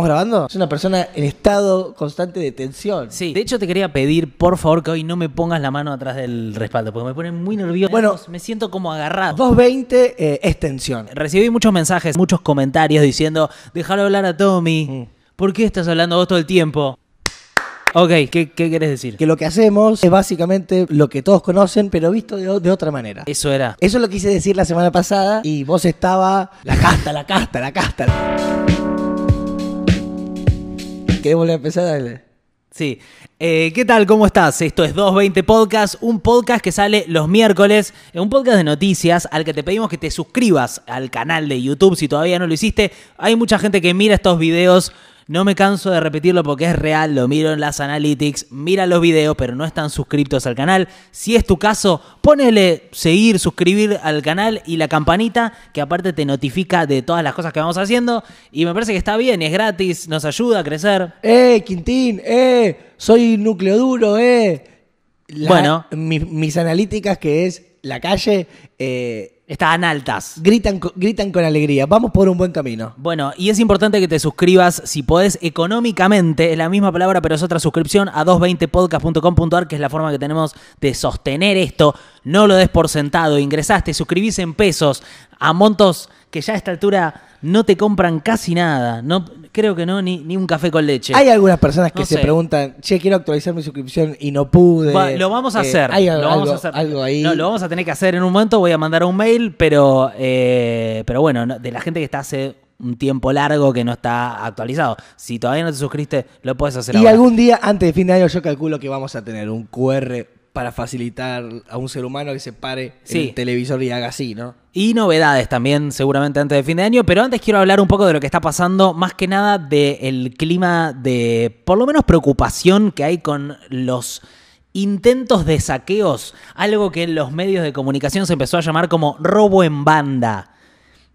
¿Estamos grabando? Es una persona en estado constante de tensión. Sí, de hecho te quería pedir, por favor, que hoy no me pongas la mano atrás del respaldo, porque me pone muy nervioso. Bueno. me siento como agarrado. 220 eh, es tensión. Recibí muchos mensajes, muchos comentarios diciendo, déjalo hablar a Tommy. Mm. ¿Por qué estás hablando vos todo el tiempo? Ok, ¿qué, qué querés decir? Que lo que hacemos es básicamente lo que todos conocen, pero visto de, de otra manera. Eso era. Eso lo quise decir la semana pasada y vos estaba la casta, la casta, la casta. ¿Querés volver a empezar? Sí. Eh, ¿Qué tal? ¿Cómo estás? Esto es 220 Podcast, un podcast que sale los miércoles, eh, un podcast de noticias al que te pedimos que te suscribas al canal de YouTube si todavía no lo hiciste. Hay mucha gente que mira estos videos. No me canso de repetirlo porque es real, lo miro en las analytics, mira los videos, pero no están suscriptos al canal. Si es tu caso, ponele seguir, suscribir al canal y la campanita, que aparte te notifica de todas las cosas que vamos haciendo. Y me parece que está bien, es gratis, nos ayuda a crecer. ¡Eh, Quintín! ¡Eh! Soy núcleo duro, ¡eh! La- Bueno. mi- mis analíticas, que es la calle, eh, Están altas. gritan, gritan con alegría. Vamos por un buen camino. Bueno, y es importante que te suscribas si podés económicamente, es la misma palabra pero es otra suscripción, a 220podcast.com.ar, que es la forma que tenemos de sostener esto. No lo des por sentado, ingresaste, suscribís en pesos a montos que ya a esta altura no te compran casi nada. No, creo que no, ni, ni un café con leche. Hay algunas personas que No se sé. preguntan, che, quiero actualizar mi suscripción y no pude. Va, lo vamos a Eh, hacer. hay lo algo, vamos a hacer. algo ahí. No, lo vamos a tener que hacer en un momento. Voy a mandar un mail, pero, eh, pero bueno, no- de la gente que está hace un tiempo largo que no está actualizado. Si todavía no te suscribiste, lo puedes hacer y ahora. algún día, antes de fin de año, yo calculo que vamos a tener un QR para facilitar a un ser humano que se pare Sí. el televisor y haga así, ¿no? Y novedades también, seguramente antes de fin de año. Pero antes quiero hablar un poco de lo que está pasando, más que nada del clima de, por lo menos, preocupación que hay con los intentos de saqueos. Algo que en los medios de comunicación se empezó a llamar como robo en banda.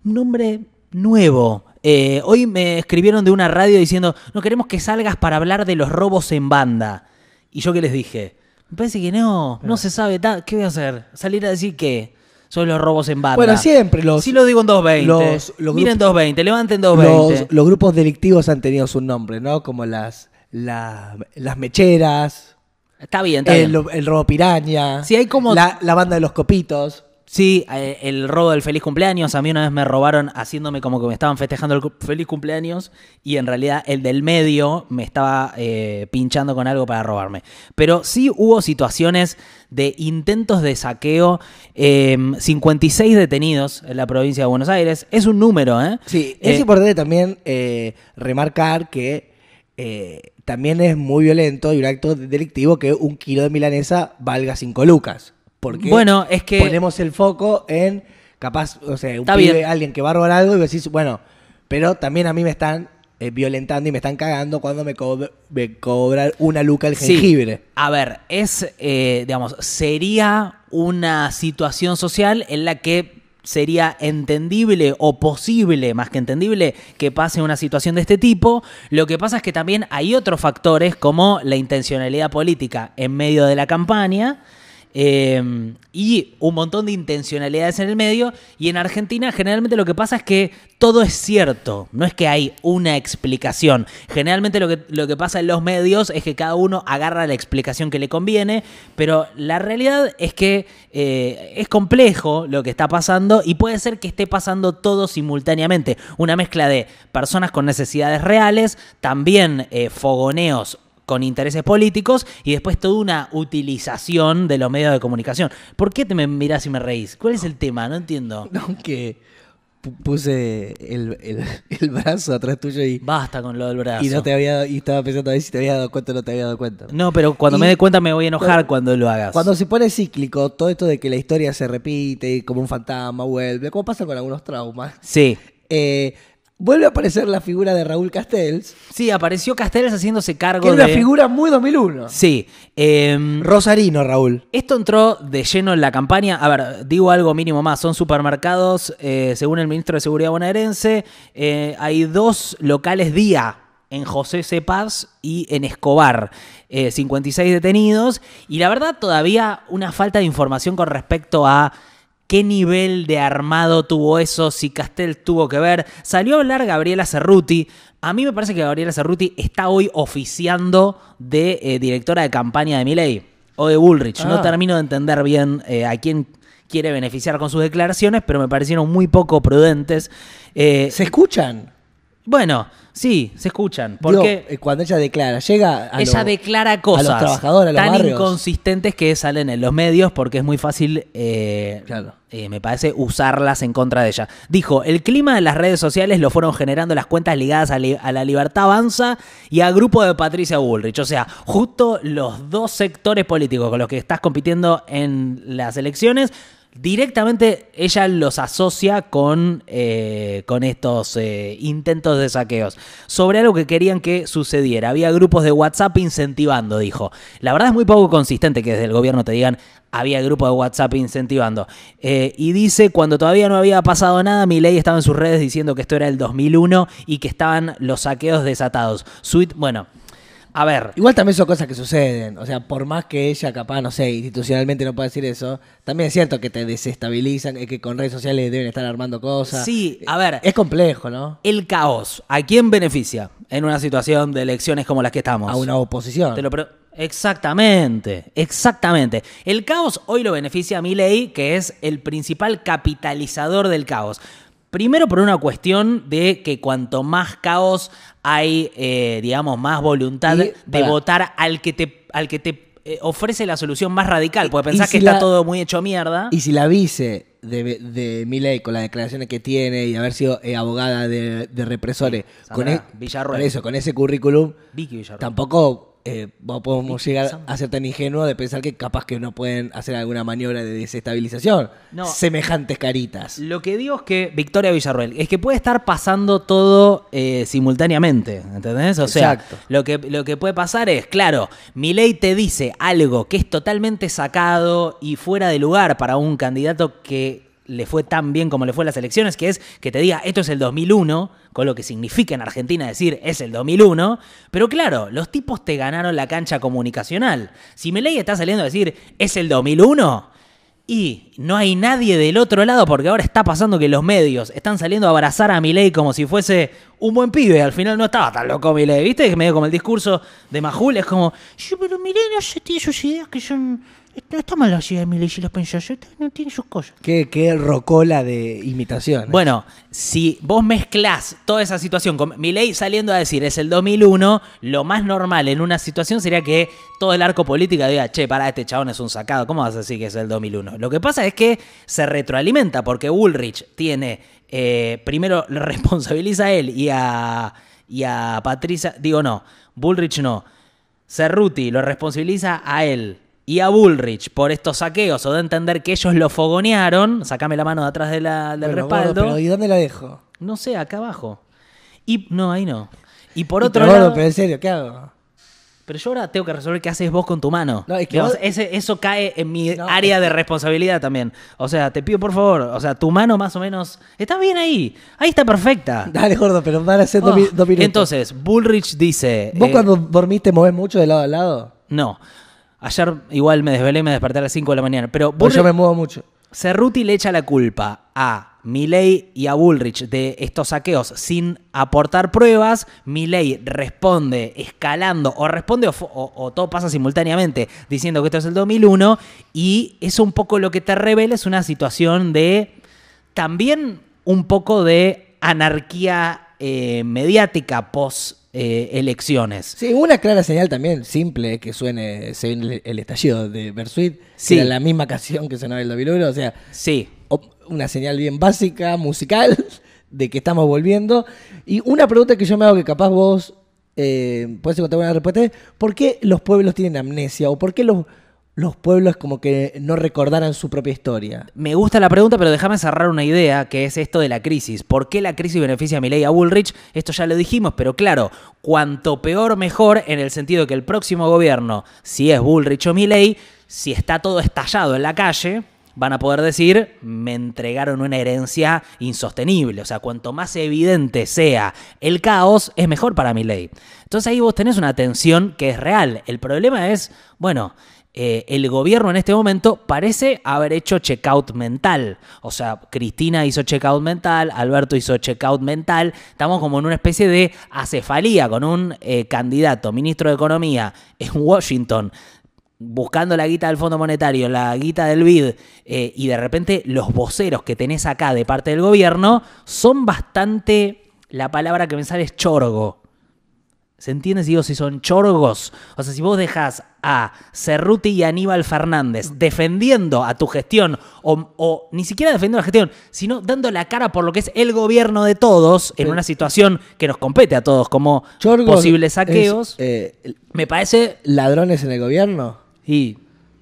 Nombre nuevo. Eh, hoy me escribieron de una radio diciendo, no queremos que salgas para hablar de los robos en banda. Y yo qué les dije, me parece que no, no se sabe, ta- ¿qué voy a hacer? ¿Salir a decir qué? Son los robos en banda. Bueno, siempre los- Sí lo digo en 220. los- los Miren grupos- 220, levanten 220. Los, los grupos delictivos han tenido su nombre, ¿no? Como las, la- las mecheras, Está bien, está bien. el, el robo piraña, Sí, hay como- la, la banda de los copitos. Sí, eh, el robo del feliz cumpleaños. A mí una vez me robaron haciéndome como que me estaban festejando el feliz cumpleaños y en realidad el del medio me estaba eh, pinchando con algo para robarme. Pero sí hubo situaciones de intentos de saqueo. eh, 56 detenidos en la provincia de Buenos Aires. Es un número, ¿eh? Sí, es Eh, importante también remarcar que también es muy violento y un acto delictivo que un kilo de milanesa valga 5 lucas. Porque Bueno, es que- ponemos el foco en capaz, o sea, un pibe, alguien que va a robar algo y decís, bueno, pero también a mí me están eh, violentando y me están cagando cuando me, co- me cobran una luca el Sí. jengibre. A ver, es, eh, digamos, sería una situación social en la que sería entendible o posible, más que entendible, que pase una situación de este tipo. Lo que pasa es que también hay otros factores como la intencionalidad política en medio de la campaña. Eh, y un montón de intencionalidades en el medio. Y en Argentina generalmente lo que pasa es que todo es cierto. No es que hay una explicación. Generalmente lo que, lo que pasa en los medios es que cada uno agarra la explicación que le conviene. Pero la realidad es que eh, es complejo lo que está pasando y puede ser que esté pasando todo simultáneamente. Una mezcla de personas con necesidades reales, también eh, fogoneos con intereses políticos y después toda una utilización de los medios de comunicación. ¿Por qué te me mirás y me reís? ¿Cuál es el tema? No entiendo. Aunque pu- puse el, el- el brazo atrás tuyo y, Basta con lo del brazo. y no te había y estaba pensando a ver si te había dado cuenta o no te había dado cuenta. No, pero cuando Y- me dé cuenta me voy a enojar cuando lo hagas. Cuando se pone cíclico, todo esto de que la historia se repite, como un fantasma vuelve, como pasa con algunos traumas, Sí. eh, vuelve a aparecer la figura de Raúl Castells, Sí, apareció Castells haciéndose cargo que es de... una figura muy 2001. Sí. em, Rosarino, Raúl. Esto entró de lleno en la campaña. A ver, digo algo mínimo más. Son supermercados, eh, según el ministro de Seguridad bonaerense. eh, hay dos locales día en José C. Paz y en Escobar. eh, 56 detenidos. Y la verdad, todavía una falta de información con respecto a qué nivel de armado tuvo eso, si Castel tuvo que ver. Salió a hablar Gabriela Cerruti A mí me parece que Gabriela Cerruti está hoy oficiando de eh, directora de campaña de Milei o de Bullrich. No Ah. termino de entender bien eh, a quién quiere beneficiar con sus declaraciones, pero me parecieron muy poco prudentes. Eh, ¿Se escuchan? Bueno, sí, se escuchan. Porque eh, cuando ella declara, llega a ella lo- declara cosas a los trabajadores, a los tan barrios. inconsistentes que salen en los medios porque es muy fácil, eh, Claro. eh, me parece, usarlas en contra de ella. Dijo, el clima de las redes sociales lo fueron generando las cuentas ligadas a, li- a la libertad avanza y al grupo de Patricia Bullrich. O sea, justo los dos sectores políticos con los que estás compitiendo en las elecciones. Directamente ella los asocia con, eh, con estos eh, intentos de saqueos. Sobre algo que querían que sucediera. Había grupos de WhatsApp incentivando, dijo. La verdad es muy poco consistente que desde el gobierno te digan había grupos de WhatsApp incentivando. Eh, y dice, cuando todavía no había pasado nada, Milei estaba en sus redes diciendo que esto era el 2001 y que estaban los saqueos desatados. Sweet, bueno, a ver, Igual también son cosas que suceden. O sea, por más que ella, capaz, no sé, institucionalmente no pueda decir eso, también es cierto que te desestabilizan, eh, que con redes sociales deben estar armando cosas. Sí, a ver. Es complejo, ¿no? el caos, ¿a quién beneficia en una situación de elecciones como las que estamos? A una oposición. Te lo Exactamente, exactamente. El caos hoy lo beneficia a Milei, que es el principal capitalizador del caos. Primero por una cuestión de que cuanto más caos hay, eh, digamos, más voluntad Y, de votar al que te, al que te eh, ofrece la solución más radical. Porque pensás que está todo muy hecho mierda. Y si la vice de, de Milei con las declaraciones que tiene y haber sido eh, abogada de, de represores, con, e- con eso, con ese currículum, Vicky tampoco eh, no podemos Vicky llegar a ser tan ingenuos de pensar que capaz que no pueden hacer alguna maniobra de desestabilización. No. Semejantes caritas. Lo que digo es que Victoria Villarroel, es que puede estar pasando todo eh, simultáneamente, ¿entendés? O sea, Exacto. lo que, lo que puede pasar es, claro, Milei te dice algo que es totalmente sacado y fuera de lugar para un candidato que le fue tan bien como le fue las elecciones, que es que te diga, esto es el 2001, con lo que significa en Argentina decir es el 2001, pero claro, los tipos te ganaron la cancha comunicacional. Si Milei está saliendo a decir es el 2001, y no hay nadie del otro lado porque ahora está pasando que los medios están saliendo a abrazar a Milei como si fuese un buen pibe. Al final no estaba tan loco Milei, ¿viste? Que medio como el discurso de Majul es como, yo, pero Milei no tiene sus ideas que son... No está mal las ideas de Milei si las pensás, está- no tiene sus cosas. Qué, qué rocola de imitación. Bueno, si vos mezclás toda esa situación con Milei saliendo a decir es el 2001, lo más normal en una situación sería que todo el arco político diga, che, para este chabón es un sacado, ¿cómo vas a decir que es el 2001? Lo que pasa es que se retroalimenta porque Bullrich tiene, eh, primero le responsabiliza a él y a, y a Patricia, digo no, Bullrich no, Cerruti lo responsabiliza a él y a Bullrich por estos saqueos o de entender que ellos lo fogonearon, sacame la mano de atrás de la- del Bueno, gordo, respaldo. pero ¿y dónde la dejo? No sé, acá abajo. Y no, ahí no. Y por Y otro pero, gordo, lado, pero en serio, ¿qué hago? pero yo ahora tengo que resolver qué haces vos con tu mano. No, es que Digamos, vos- ese- eso cae en mi No, área de responsabilidad también. O sea, te pido por favor, o sea, tu mano más o menos está bien ahí. Ahí está perfecta. Dale, gordo, pero van a ser Oh, dos minutos. Entonces, Bullrich dice... ¿Vos eh, cuando dormís te movés mucho de lado a lado? No. Ayer igual me desvelé y me desperté a las 5 de la mañana. Pero Pues Bullrich- yo me muevo mucho. Cerruti le echa la culpa a Milei y a Bullrich de estos saqueos sin aportar pruebas. Milei responde escalando o responde o, fo- o- o todo pasa simultáneamente diciendo que esto es el 2001 y eso un poco lo que te revela es una situación de también un poco de anarquía eh, mediática post eh, elecciones. Sí, una clara señal también, simple, que suene, se viene el, estallido de Bersuit, Sí. era la misma canción que sonaba el 2001, o sea, Sí, una señal bien básica, musical, de que estamos volviendo. Y una pregunta que yo me hago que capaz vos eh, puedes encontrar una respuesta es, ¿por qué los pueblos tienen amnesia? ¿O por qué los, los pueblos como que no recordaran su propia historia? Me gusta la pregunta, pero déjame cerrar una idea, que es esto de la crisis. ¿Por qué la crisis beneficia a Milei a Bullrich? Esto ya lo dijimos, pero claro, cuanto peor mejor en el sentido de que el próximo gobierno, si es Bullrich o Milei, si está todo estallado en la calle, van a poder decir, me entregaron una herencia insostenible. O sea, cuanto más evidente sea el caos, es mejor para Milei. Entonces ahí vos tenés una tensión que es real. El problema es, bueno, eh, el gobierno en este momento parece haber hecho checkout mental. O sea, Cristina hizo checkout mental, Alberto hizo checkout mental. Estamos como en una especie de acefalía con un eh, candidato, ministro de Economía, en Washington, buscando la guita del Fondo Monetario, la guita del BID, eh, y de repente los voceros que tenés acá de parte del gobierno son bastante, la palabra que me sale es chorgo. ¿Se entiende si digo si son chorgos? O sea, si vos dejas a Cerruti y Aníbal Fernández defendiendo a tu gestión, o, o ni siquiera defendiendo la gestión, sino dando la cara por lo que es el gobierno de todos, en una situación que nos compete a todos, como Chorgos posibles es, saqueos, eh, me parece ladrones en el gobierno. y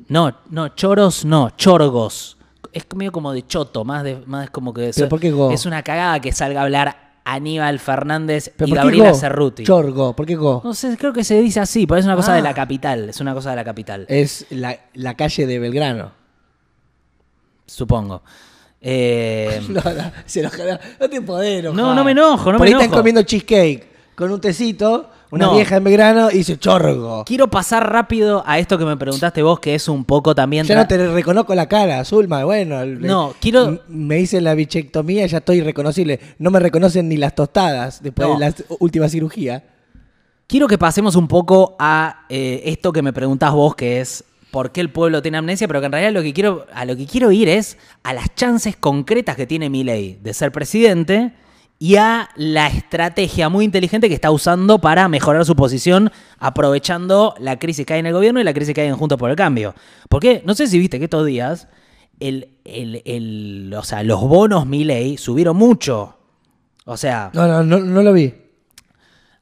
no, no, choros no, chorgos. Es medio como de choto, más de más como que ¿Pero por qué go? es una cagada que salga a hablar Aníbal Fernández ¿Pero y Gabriela? Cerruti. Chorgo, ¿por qué go? No sé, creo que se dice así, pero es una cosa Ah. de la capital, es una cosa de la capital, Es la, la calle de Belgrano. supongo. Eh, No, no, se enoja- no te podés enojar. No, no me enojo, no Por me ahí están comiendo cheesecake con un tecito, una No. vieja en Belgrano y dice chorgo. quiero pasar rápido a esto que me preguntaste vos, que es un poco también... Ya no te reconozco la cara, Zulma. Bueno, No, quiero- Me hice la bichectomía, ya estoy reconocible. No me reconocen ni las tostadas después No. de la última cirugía. Quiero que pasemos un poco a eh, esto que me preguntás vos, que es por qué el pueblo tiene amnesia, pero que en realidad lo que quiero, a lo que quiero ir es a las chances concretas que tiene Milei de ser presidente y a la estrategia muy inteligente que está usando para mejorar su posición, aprovechando la crisis que hay en el gobierno y la crisis que hay en Juntos por el Cambio. Porque no sé si viste que estos días el, el- el- o sea, los bonos Milei subieron mucho. O sea, No, no, no, no lo vi.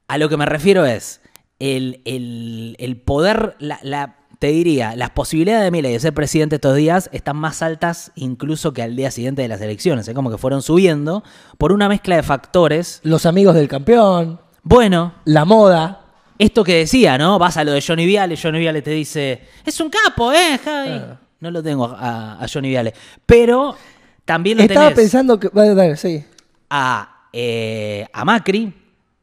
a lo que me refiero es el, el- el poder, la, la- te diría, las posibilidades de Milei de ser presidente estos días están más altas incluso que al día siguiente de las elecciones. Es como que fueron subiendo por una mezcla de factores. Los amigos del campeón, Bueno, la moda. esto que decía, ¿no? Vas a lo de Johnny Viale, Johnny Viale te dice, es un capo, ¿eh, Javi? Ah. No lo tengo a, a Johnny Viale. Pero también lo Estaba tenés pensando que. Sí. a, eh, a Macri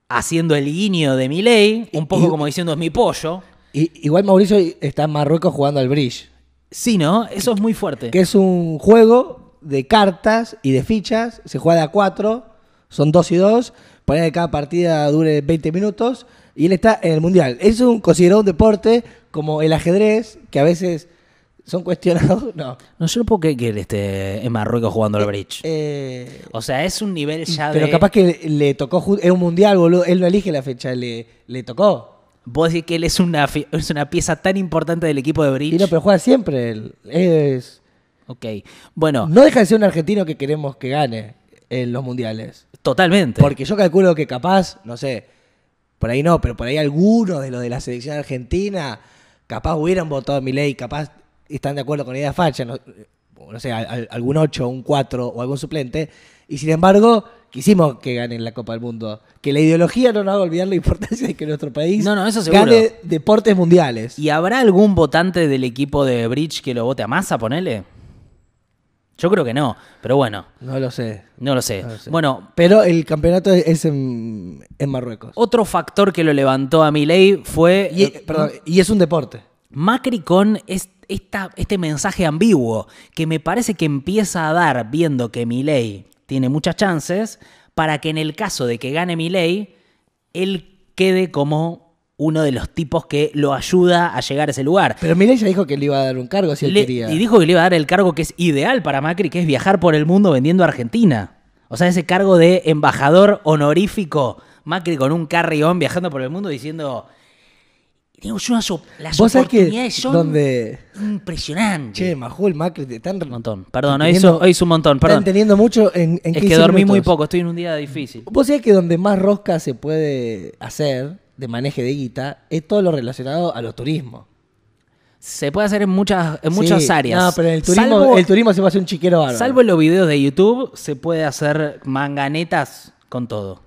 haciendo el guiño de Milei, un poco Y- como diciendo es mi pollo. Y, igual Mauricio está en Marruecos jugando al bridge, Sí, ¿no? Eso es muy fuerte. que es un juego de cartas y de fichas. Se juega de a cuatro, son dos y dos. Ponen que cada partida dure 20 minutos. Y él está en el mundial. Es un considerado un deporte como el ajedrez, que a veces son cuestionados. No. No, yo no puedo creer que él esté en Marruecos jugando al bridge. Eh, o sea, es un nivel ya pero de... capaz que le tocó. Es un mundial, boludo. Él no elige la fecha, le, le tocó. Vos decís que él es una, es una pieza tan importante del equipo de bridge. Y no, pero juega siempre. él. Es, Ok. Bueno, no deja de ser un argentino que queremos que gane en los mundiales. totalmente. Porque yo calculo que capaz, no sé, por ahí no, pero por ahí algunos de los de la selección argentina, capaz hubieran votado a Milei, capaz están de acuerdo con la idea facha, no, no sé, al- al- algún 8, un 4 o algún suplente. Y sin embargo, quisimos que ganen la Copa del Mundo. Que la ideología no nos haga olvidar la importancia de que nuestro país No, no, eso gane deportes mundiales. ¿Y habrá algún votante del equipo de bridge que lo vote a masa, ponele? Yo creo que no, pero bueno, No lo sé. no lo sé. No lo sé. Bueno, Pero el campeonato es en, en Marruecos. otro factor que lo levantó a Milei fue Y, perdón, y es un deporte. Macri con es- esta, este mensaje ambiguo que me parece que empieza a dar viendo que Milei tiene muchas chances para que en el caso de que gane Milei, él quede como uno de los tipos que lo ayuda a llegar a ese lugar. Pero Milei ya dijo que le iba a dar un cargo si él Le- quería. y dijo que le iba a dar el cargo que es ideal para Macri, que es viajar por el mundo vendiendo a Argentina. O sea, ese cargo de embajador honorífico, Macri con un carrión viajando por el mundo diciendo... Yo unas op- las Vos sabés que oportunidades son donde... impresionantes. Che, Majul, Macri, te están... un montón. Perdón, hoy hizo, hoy hizo un montón, Están perdón. entendiendo mucho en, en Es 15 que dormí muy poco, estoy en un día difícil. Vos sabés que donde más rosca se puede hacer de maneje de guita es todo lo relacionado a los turismos. Se puede hacer en muchas, en muchas áreas. No, pero en el turismo, Salvo- el turismo se va a hacer un chiquero bárbaro. Salvo en los videos de YouTube, se puede hacer manganetas con todo.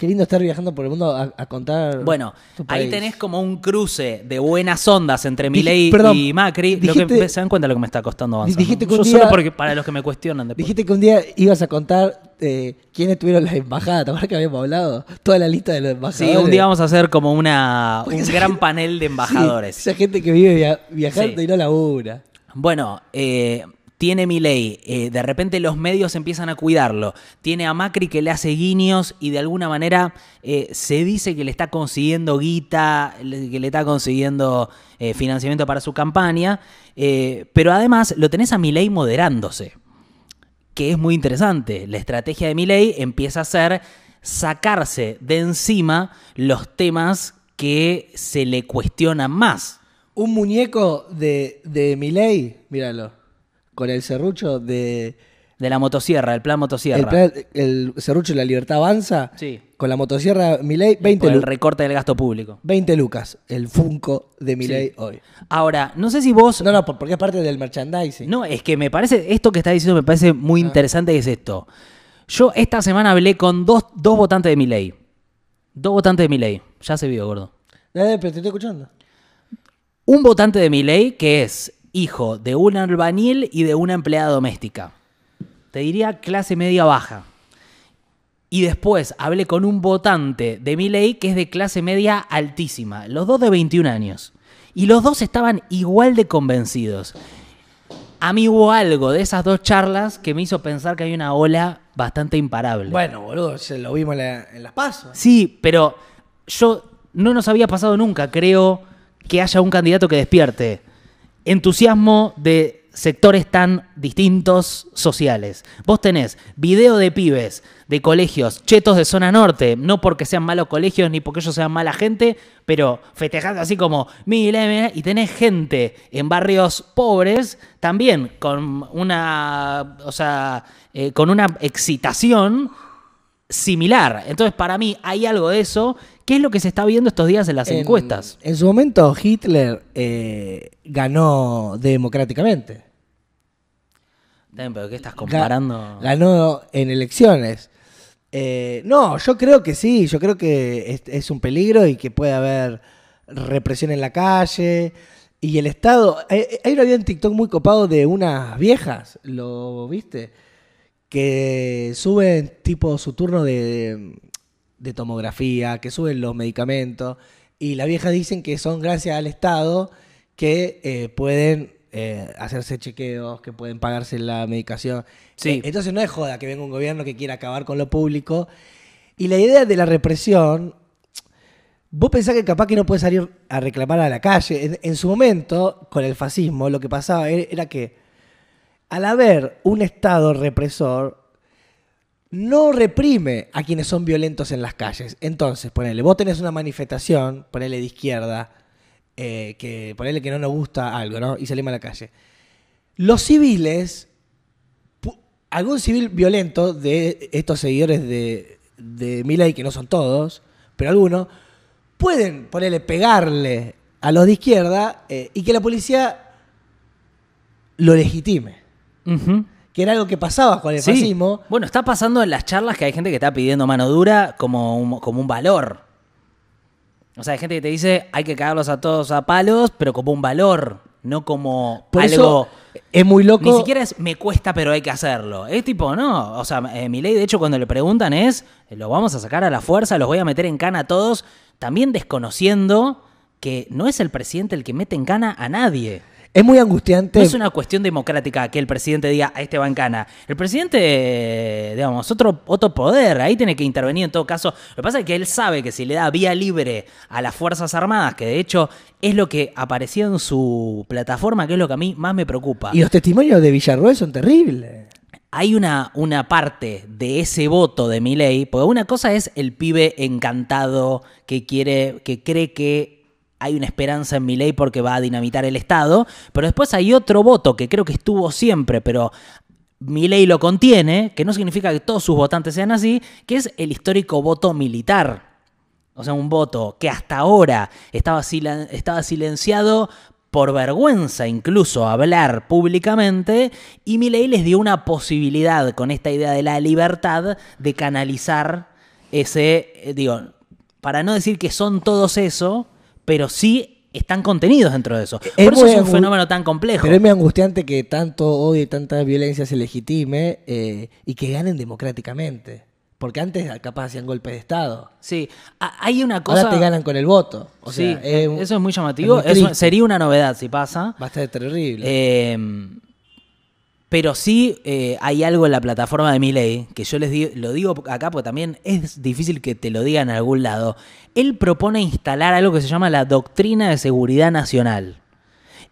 Qué lindo estar viajando por el mundo a, a contar. Bueno, tu ahí tenés como un cruce de buenas ondas entre Milei y Macri. lo que, ¿Se dan cuenta de lo que me está costando avanzar? dijiste no? que un Yo día- solo porque para los que me cuestionan después. Dijiste que un día ibas a contar eh, quiénes tuvieron las embajadas. ¿Te acuerdas que habíamos hablado? Toda la lista de los Sí, embajadores. un día vamos a hacer como una, Porque un gran gente- panel de Sí, embajadores. esa gente que vive via- viajando Sí. y no labura. Bueno, eh, tiene Milei, eh, de repente los medios empiezan a cuidarlo. Tiene a Macri que le hace guiños y de alguna manera eh, se dice que le está consiguiendo guita, que le está consiguiendo eh, financiamiento para su campaña. pero además lo tenés a Milei moderándose, que es muy interesante. La estrategia de Milei empieza a ser sacarse de encima los temas que se le cuestionan más. Un muñeco de, de Milei, míralo, con el serrucho de. De la motosierra, el plan motosierra. El, plan- el serrucho de la libertad avanza. Sí. Con la motosierra Milei, 20, Por el recorte del gasto público. 20 lucas. El Funko de Milei Sí. hoy. Ahora, no sé si vos... No, no, por- porque es parte del merchandising. No, es que me parece, esto que estás diciendo me parece Ah. muy interesante, es esto. Yo esta semana hablé con dos, dos votantes de mi ley. Dos votantes de mi ley. Ya se vio, gordo. Dale, pero te estoy escuchando. Un votante de mi ley que es hijo de un albañil y de una empleada doméstica. Te diría clase media baja. Y después hablé con un votante de mi ley que es de clase media altísima. Los dos de 21 años. Y los dos estaban igual de convencidos. A mí hubo algo de esas dos charlas que me hizo pensar que hay una ola bastante imparable. Bueno, boludo, se lo vimos en, la- en las pasos. Sí, pero yo no nos había pasado nunca, creo, que haya un candidato que despierte entusiasmo de sectores tan distintos sociales. Vos tenés video de pibes de colegios chetos de zona norte, no porque sean malos colegios ni porque ellos sean mala gente, pero festejando así como mira, y tenés gente en barrios pobres también con una, o sea, eh, con una excitación similar. Entonces, para mí hay algo de eso. ¿Qué es lo que se está viendo estos días en las En- encuestas? En su momento, Hitler eh, ganó democráticamente. Pero ¿qué estás comparando? Ganó en elecciones. Eh, no, yo creo que sí, yo creo que es, es un peligro y que puede haber represión en la calle. Y el Estado. Hay, hay un video en TikTok muy copado de unas viejas, ¿lo viste? Que suben tipo su turno de, de tomografía, que suben los medicamentos. Y las viejas dicen que son gracias al Estado que eh, pueden eh, hacerse chequeos, que pueden pagarse la medicación. Sí. Eh, entonces no es joda que venga un gobierno que quiera acabar con lo público. Y la idea de la represión, vos pensás que capaz que no puede salir a reclamar a la calle. En, en su momento, con el fascismo, lo que pasaba e- era que al haber un Estado represor, no reprime a quienes son violentos en las calles. Entonces, ponele, vos tenés una manifestación, ponele de izquierda, eh, que ponele que no nos gusta algo, ¿no? Y salimos a la calle. Los civiles, algún civil violento de estos seguidores de, de Milei, que no son todos, pero algunos, pueden ponerle, pegarle a los de izquierda eh, y que la policía lo legitime. Que era algo que pasaba con el Sí. fascismo. Bueno, está pasando en las charlas que hay gente que está pidiendo mano dura como un, como un valor. O sea, hay gente que te dice hay que cagarlos a todos a palos, pero como un valor, no como Por algo. eso es muy loco. Ni siquiera es me cuesta, pero hay que hacerlo. Es tipo, no. O sea, eh, mi ley, de hecho, cuando le preguntan es, eh, lo vamos a sacar a la fuerza, los voy a meter en cana a todos, también desconociendo que no es el presidente el que mete en cana a nadie. Es muy angustiante. No es una cuestión democrática que el presidente diga a este va en cana. El presidente, digamos, otro, otro poder, ahí tiene que intervenir en todo caso. Lo que pasa es que él sabe que si le da vía libre a las Fuerzas Armadas, que de hecho es lo que aparecía en su plataforma, que es lo que a mí más me preocupa. Y los testimonios de Villarroel son terribles. Hay una, una parte de ese voto de mi ley, porque una cosa es el pibe encantado que quiere, que cree que hay una esperanza en mi ley porque va a dinamitar el Estado, pero después hay otro voto que creo que estuvo siempre, pero mi ley lo contiene, que no significa que todos sus votantes sean así, que es el histórico voto militar. O sea, un voto que hasta ahora estaba, silen- estaba silenciado por vergüenza incluso hablar públicamente, y Milei les dio una posibilidad con esta idea de la libertad de canalizar ese, eh, digo, para no decir que son todos eso, pero sí están contenidos dentro de eso. Es Por eso es un fenómeno tan complejo. Pero es muy angustiante que tanto odio y tanta violencia se legitime eh, y que ganen democráticamente. Porque antes capaz hacían golpes de Estado. Sí, hay una cosa... Ahora te ganan con el voto. O sí, sea, es eso es muy llamativo. es muy Eso sería una novedad si pasa. Va a estar terrible. Eh, pero sí eh, hay algo en la plataforma de Milei que yo les lo digo acá porque también es difícil que te lo digan en algún lado. Él propone instalar algo que se llama la doctrina de seguridad nacional.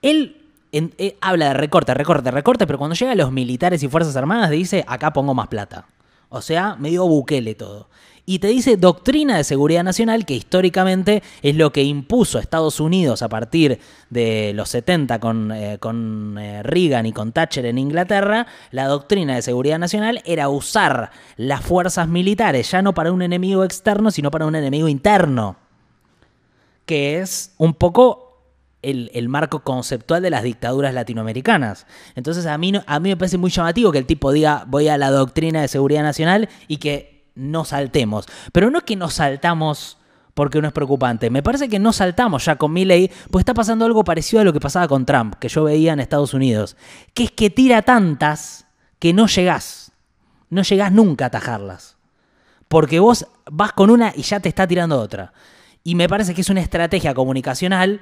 Él eh, habla de recorte, recorte, recorte, pero cuando llega a los militares y fuerzas armadas dice acá pongo más plata. O sea, medio buquele todo. Y te dice doctrina de seguridad nacional, que históricamente es lo que impuso Estados Unidos a partir de los 70 con, eh, con eh, Reagan y con Thatcher en Inglaterra. La doctrina de seguridad nacional era usar las fuerzas militares ya no para un enemigo externo, sino para un enemigo interno. Que es un poco el, marco conceptual de las dictaduras latinoamericanas. Entonces a mí, a mí me parece muy llamativo que el tipo diga voy a la doctrina de seguridad nacional y que no saltemos. Pero no que nos saltamos porque no es preocupante. Me parece que no saltamos ya con Milley, pues está pasando algo parecido a lo que pasaba con Trump, que yo veía en Estados Unidos, que es que tira tantas que no llegás. No llegás nunca a atajarlas. Porque vos vas con una y ya te está tirando otra. Y me parece que es una estrategia comunicacional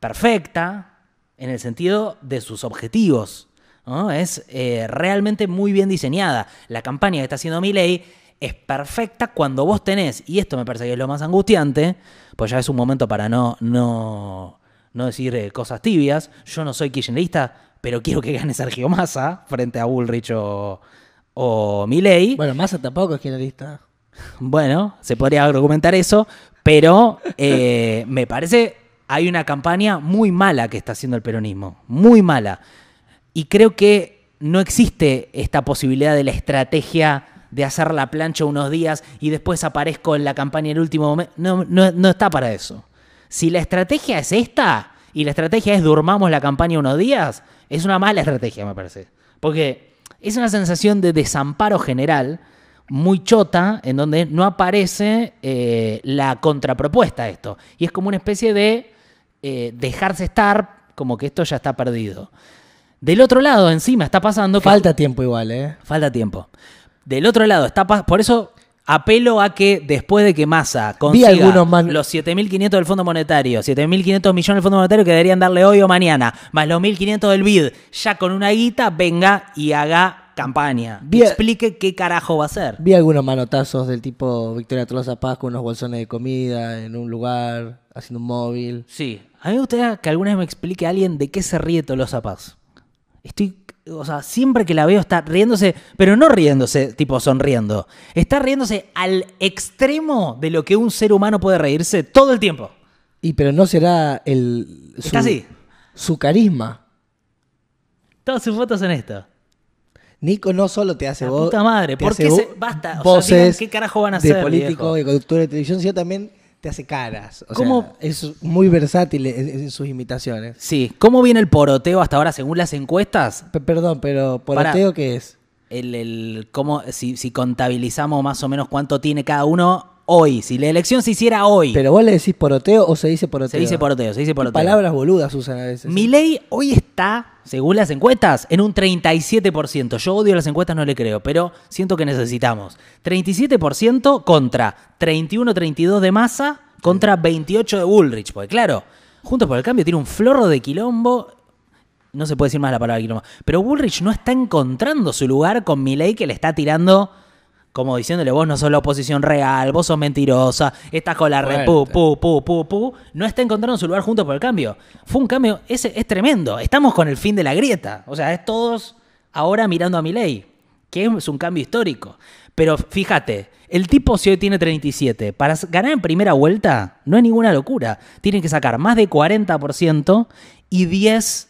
perfecta en el sentido de sus objetivos. ¿no? Es eh, realmente muy bien diseñada. La campaña que está haciendo Milei es perfecta cuando vos tenés, y esto me parece que es lo más angustiante, pues ya es un momento para no, no, no decir eh, cosas tibias. Yo no soy kirchnerista, pero quiero que gane Sergio Massa frente a Bullrich o, o Milei. bueno, Massa tampoco es generalista. Bueno, se podría argumentar eso, pero eh, me parece hay una campaña muy mala que está haciendo el peronismo, muy mala. Y creo que no existe esta posibilidad de la estrategia de hacer la plancha unos días y después aparezco en la campaña en el último momento. No, está para eso. Si la estrategia es esta y la estrategia es durmamos la campaña unos días, es una mala estrategia, me parece. Porque es una sensación de desamparo general muy chota en donde no aparece eh, la contrapropuesta a esto. Y es como una especie de eh, dejarse estar como que esto ya está perdido. Del otro lado, encima, está pasando que Falta tiempo igual, ¿eh? Falta tiempo. Del otro lado, está por eso apelo a que después de que Massa consiga los 7.500 del Fondo Monetario, 7.500 millones del Fondo Monetario que deberían darle hoy o mañana, más los 1.500 del BID, ya con una guita, venga y haga campaña. Vi- Explique qué carajo va a hacer. Vi algunos manotazos del tipo Victoria Tolosa Paz con unos bolsones de comida en un lugar, haciendo un móvil. Sí. A mí me gustaría que alguna vez me explique a alguien de qué se ríe Tolosa Paz. Estoy, o sea, siempre que la veo está riéndose, pero no riéndose, tipo sonriendo. Está riéndose al extremo de lo que un ser humano puede reírse todo el tiempo. Y pero no será el su, Está así. su carisma. Todas sus fotos en esto. Nico no solo te hace La voz. puta madre, te ¿por hace qué se- basta? O sea, digan qué carajo van a de hacer, político, viejo. de conductor de televisión, sino también te hace caras. O ¿Cómo? sea, es muy versátil en, en sus imitaciones. Sí, ¿cómo viene el poroteo hasta ahora según las encuestas? P- perdón, pero. ¿poroteo qué es? El, el- cómo, si, si contabilizamos más o menos cuánto tiene cada uno hoy, si la elección se hiciera hoy. ¿Pero vos le decís poroteo o se dice poroteo? Se dice poroteo, se dice poroteo. Palabras boludas usan a veces. Milei hoy está, según las encuestas, en un 37%. Yo odio las encuestas, no le creo, pero siento que necesitamos. 37% contra 31-32 de Massa contra 28 de Bullrich. Porque claro, Juntos por el Cambio tiene un florro de quilombo. No se puede decir más la palabra quilombo. Pero Bullrich no está encontrando su lugar con Milei que le está tirando... Como diciéndole, vos no sos la oposición real, vos sos mentirosa, estás con la re pu, pu, pu, pu, pu, no está encontrando su lugar junto por el cambio. Fue un cambio, es, es tremendo. Estamos con el fin de la grieta. O sea, es todos ahora mirando a mi ley, que es un cambio histórico. Pero fíjate, el tipo si hoy tiene 37, para ganar en primera vuelta no es ninguna locura. Tienen que sacar más de 40% y 10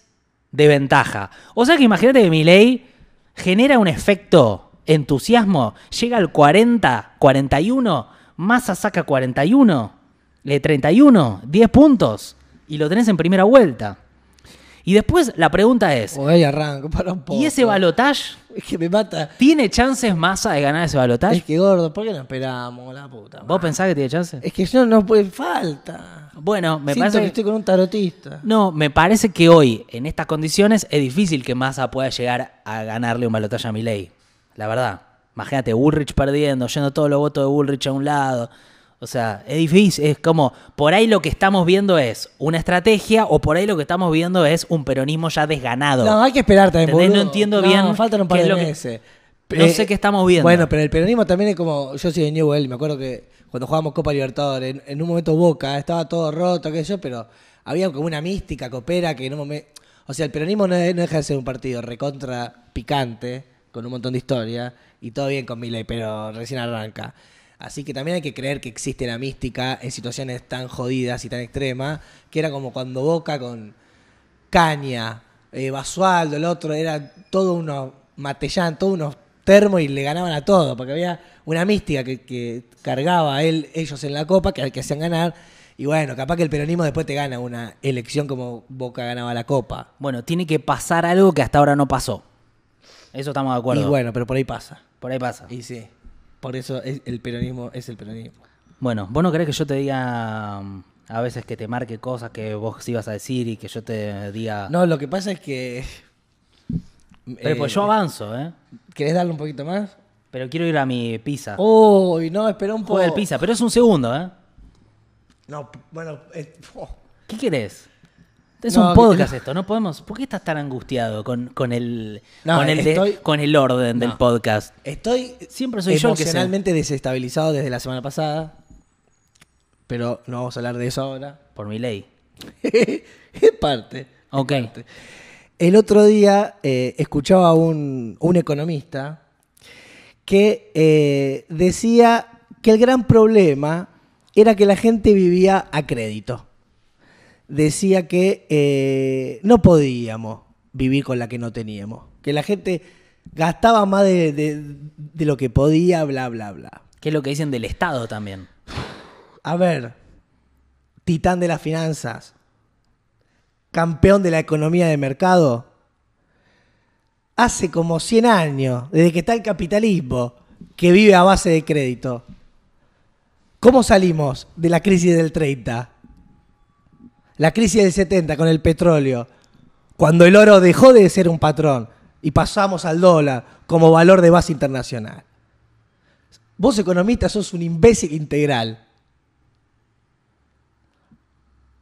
de ventaja. O sea que imagínate que mi ley genera un efecto entusiasmo, llega al 40, 41, Massa saca 41, le 31, 10 puntos y lo tenés en primera vuelta. Y después la pregunta es, arranco, para un poco. ¿y ese balotage Es que me mata. tiene chances Massa de ganar ese balotage? Es que gordo, ¿por qué no esperamos la puta? ¿Vos pensás que tiene chances? Es que yo no puede falta. Bueno, me Siento parece que que- estoy con un tarotista. No, me parece que hoy, en estas condiciones, es difícil que Massa pueda llegar a ganarle un balotaje a Milei. La verdad. Imagínate, Bullrich perdiendo, yendo todos los votos de Bullrich a un lado. O sea, es difícil. Es como, por ahí lo que estamos viendo es una estrategia o por ahí lo que estamos viendo es un peronismo ya desganado. No, hay que esperar también. No entiendo bien faltan un par de que- meses. No Eh, sé qué estamos viendo. Bueno, pero el peronismo también es como. Yo soy de Newell me acuerdo que cuando jugábamos Copa Libertadores, en, en un momento Boca estaba todo roto, qué sé yo, pero había como una mística coopera que en un momento. O sea, el peronismo no, no deja de ser un partido recontra picante, con un montón de historia, y todo bien con Milei, pero recién arranca. Así que también hay que creer que existe la mística en situaciones tan jodidas y tan extremas, que era como cuando Boca con Caña, eh, Basualdo, el otro, era todo unos matellán, todos unos termos y le ganaban a todo, porque había una mística que, que cargaba a él, ellos en la copa, que, que hacían ganar. Y bueno, capaz que el peronismo después te gana una elección como Boca ganaba la copa. Bueno, tiene que pasar algo que hasta ahora no pasó. Eso estamos de acuerdo. Y bueno, pero por ahí pasa. Por ahí pasa. Y sí, por eso es- el peronismo es el peronismo. Bueno, ¿vos no querés que yo te diga mm, a veces que te marque cosas que vos ibas a decir y que yo te diga... No, lo que pasa es que... Pero eh, pues yo avanzo, ¿eh? ¿Querés darle un poquito más? Pero quiero ir a mi pizza. Uy, no, espera un poco. El pizza, pero es un segundo, ¿eh? No, bueno, eh, oh. ¿Qué querés? Es No, un que- podcast esto, no podemos... ¿Por qué estás tan angustiado con, con el, No, con, el de- con el orden del podcast? Estoy Siempre soy yo el que emocionalmente desestabilizado desde la semana pasada. Pero no vamos a hablar de eso ahora. Por mi ley. es parte. Ok. El otro día eh, escuchaba a un, un economista que eh, decía que el gran problema era que la gente vivía a crédito. Decía que eh, no podíamos vivir con la que no teníamos. Que la gente gastaba más de, de- de lo que podía, bla, bla, bla. ¿Qué es lo que dicen del Estado también? A ver, titán de las finanzas, campeón de la economía de mercado, hace como 100 años, desde que está el capitalismo, que vive a base de crédito. ¿Cómo salimos de la crisis del 30? La crisis del 70 con el petróleo, cuando el oro dejó de ser un patrón y pasamos al dólar como valor de base internacional. Vos economista sos un imbécil integral.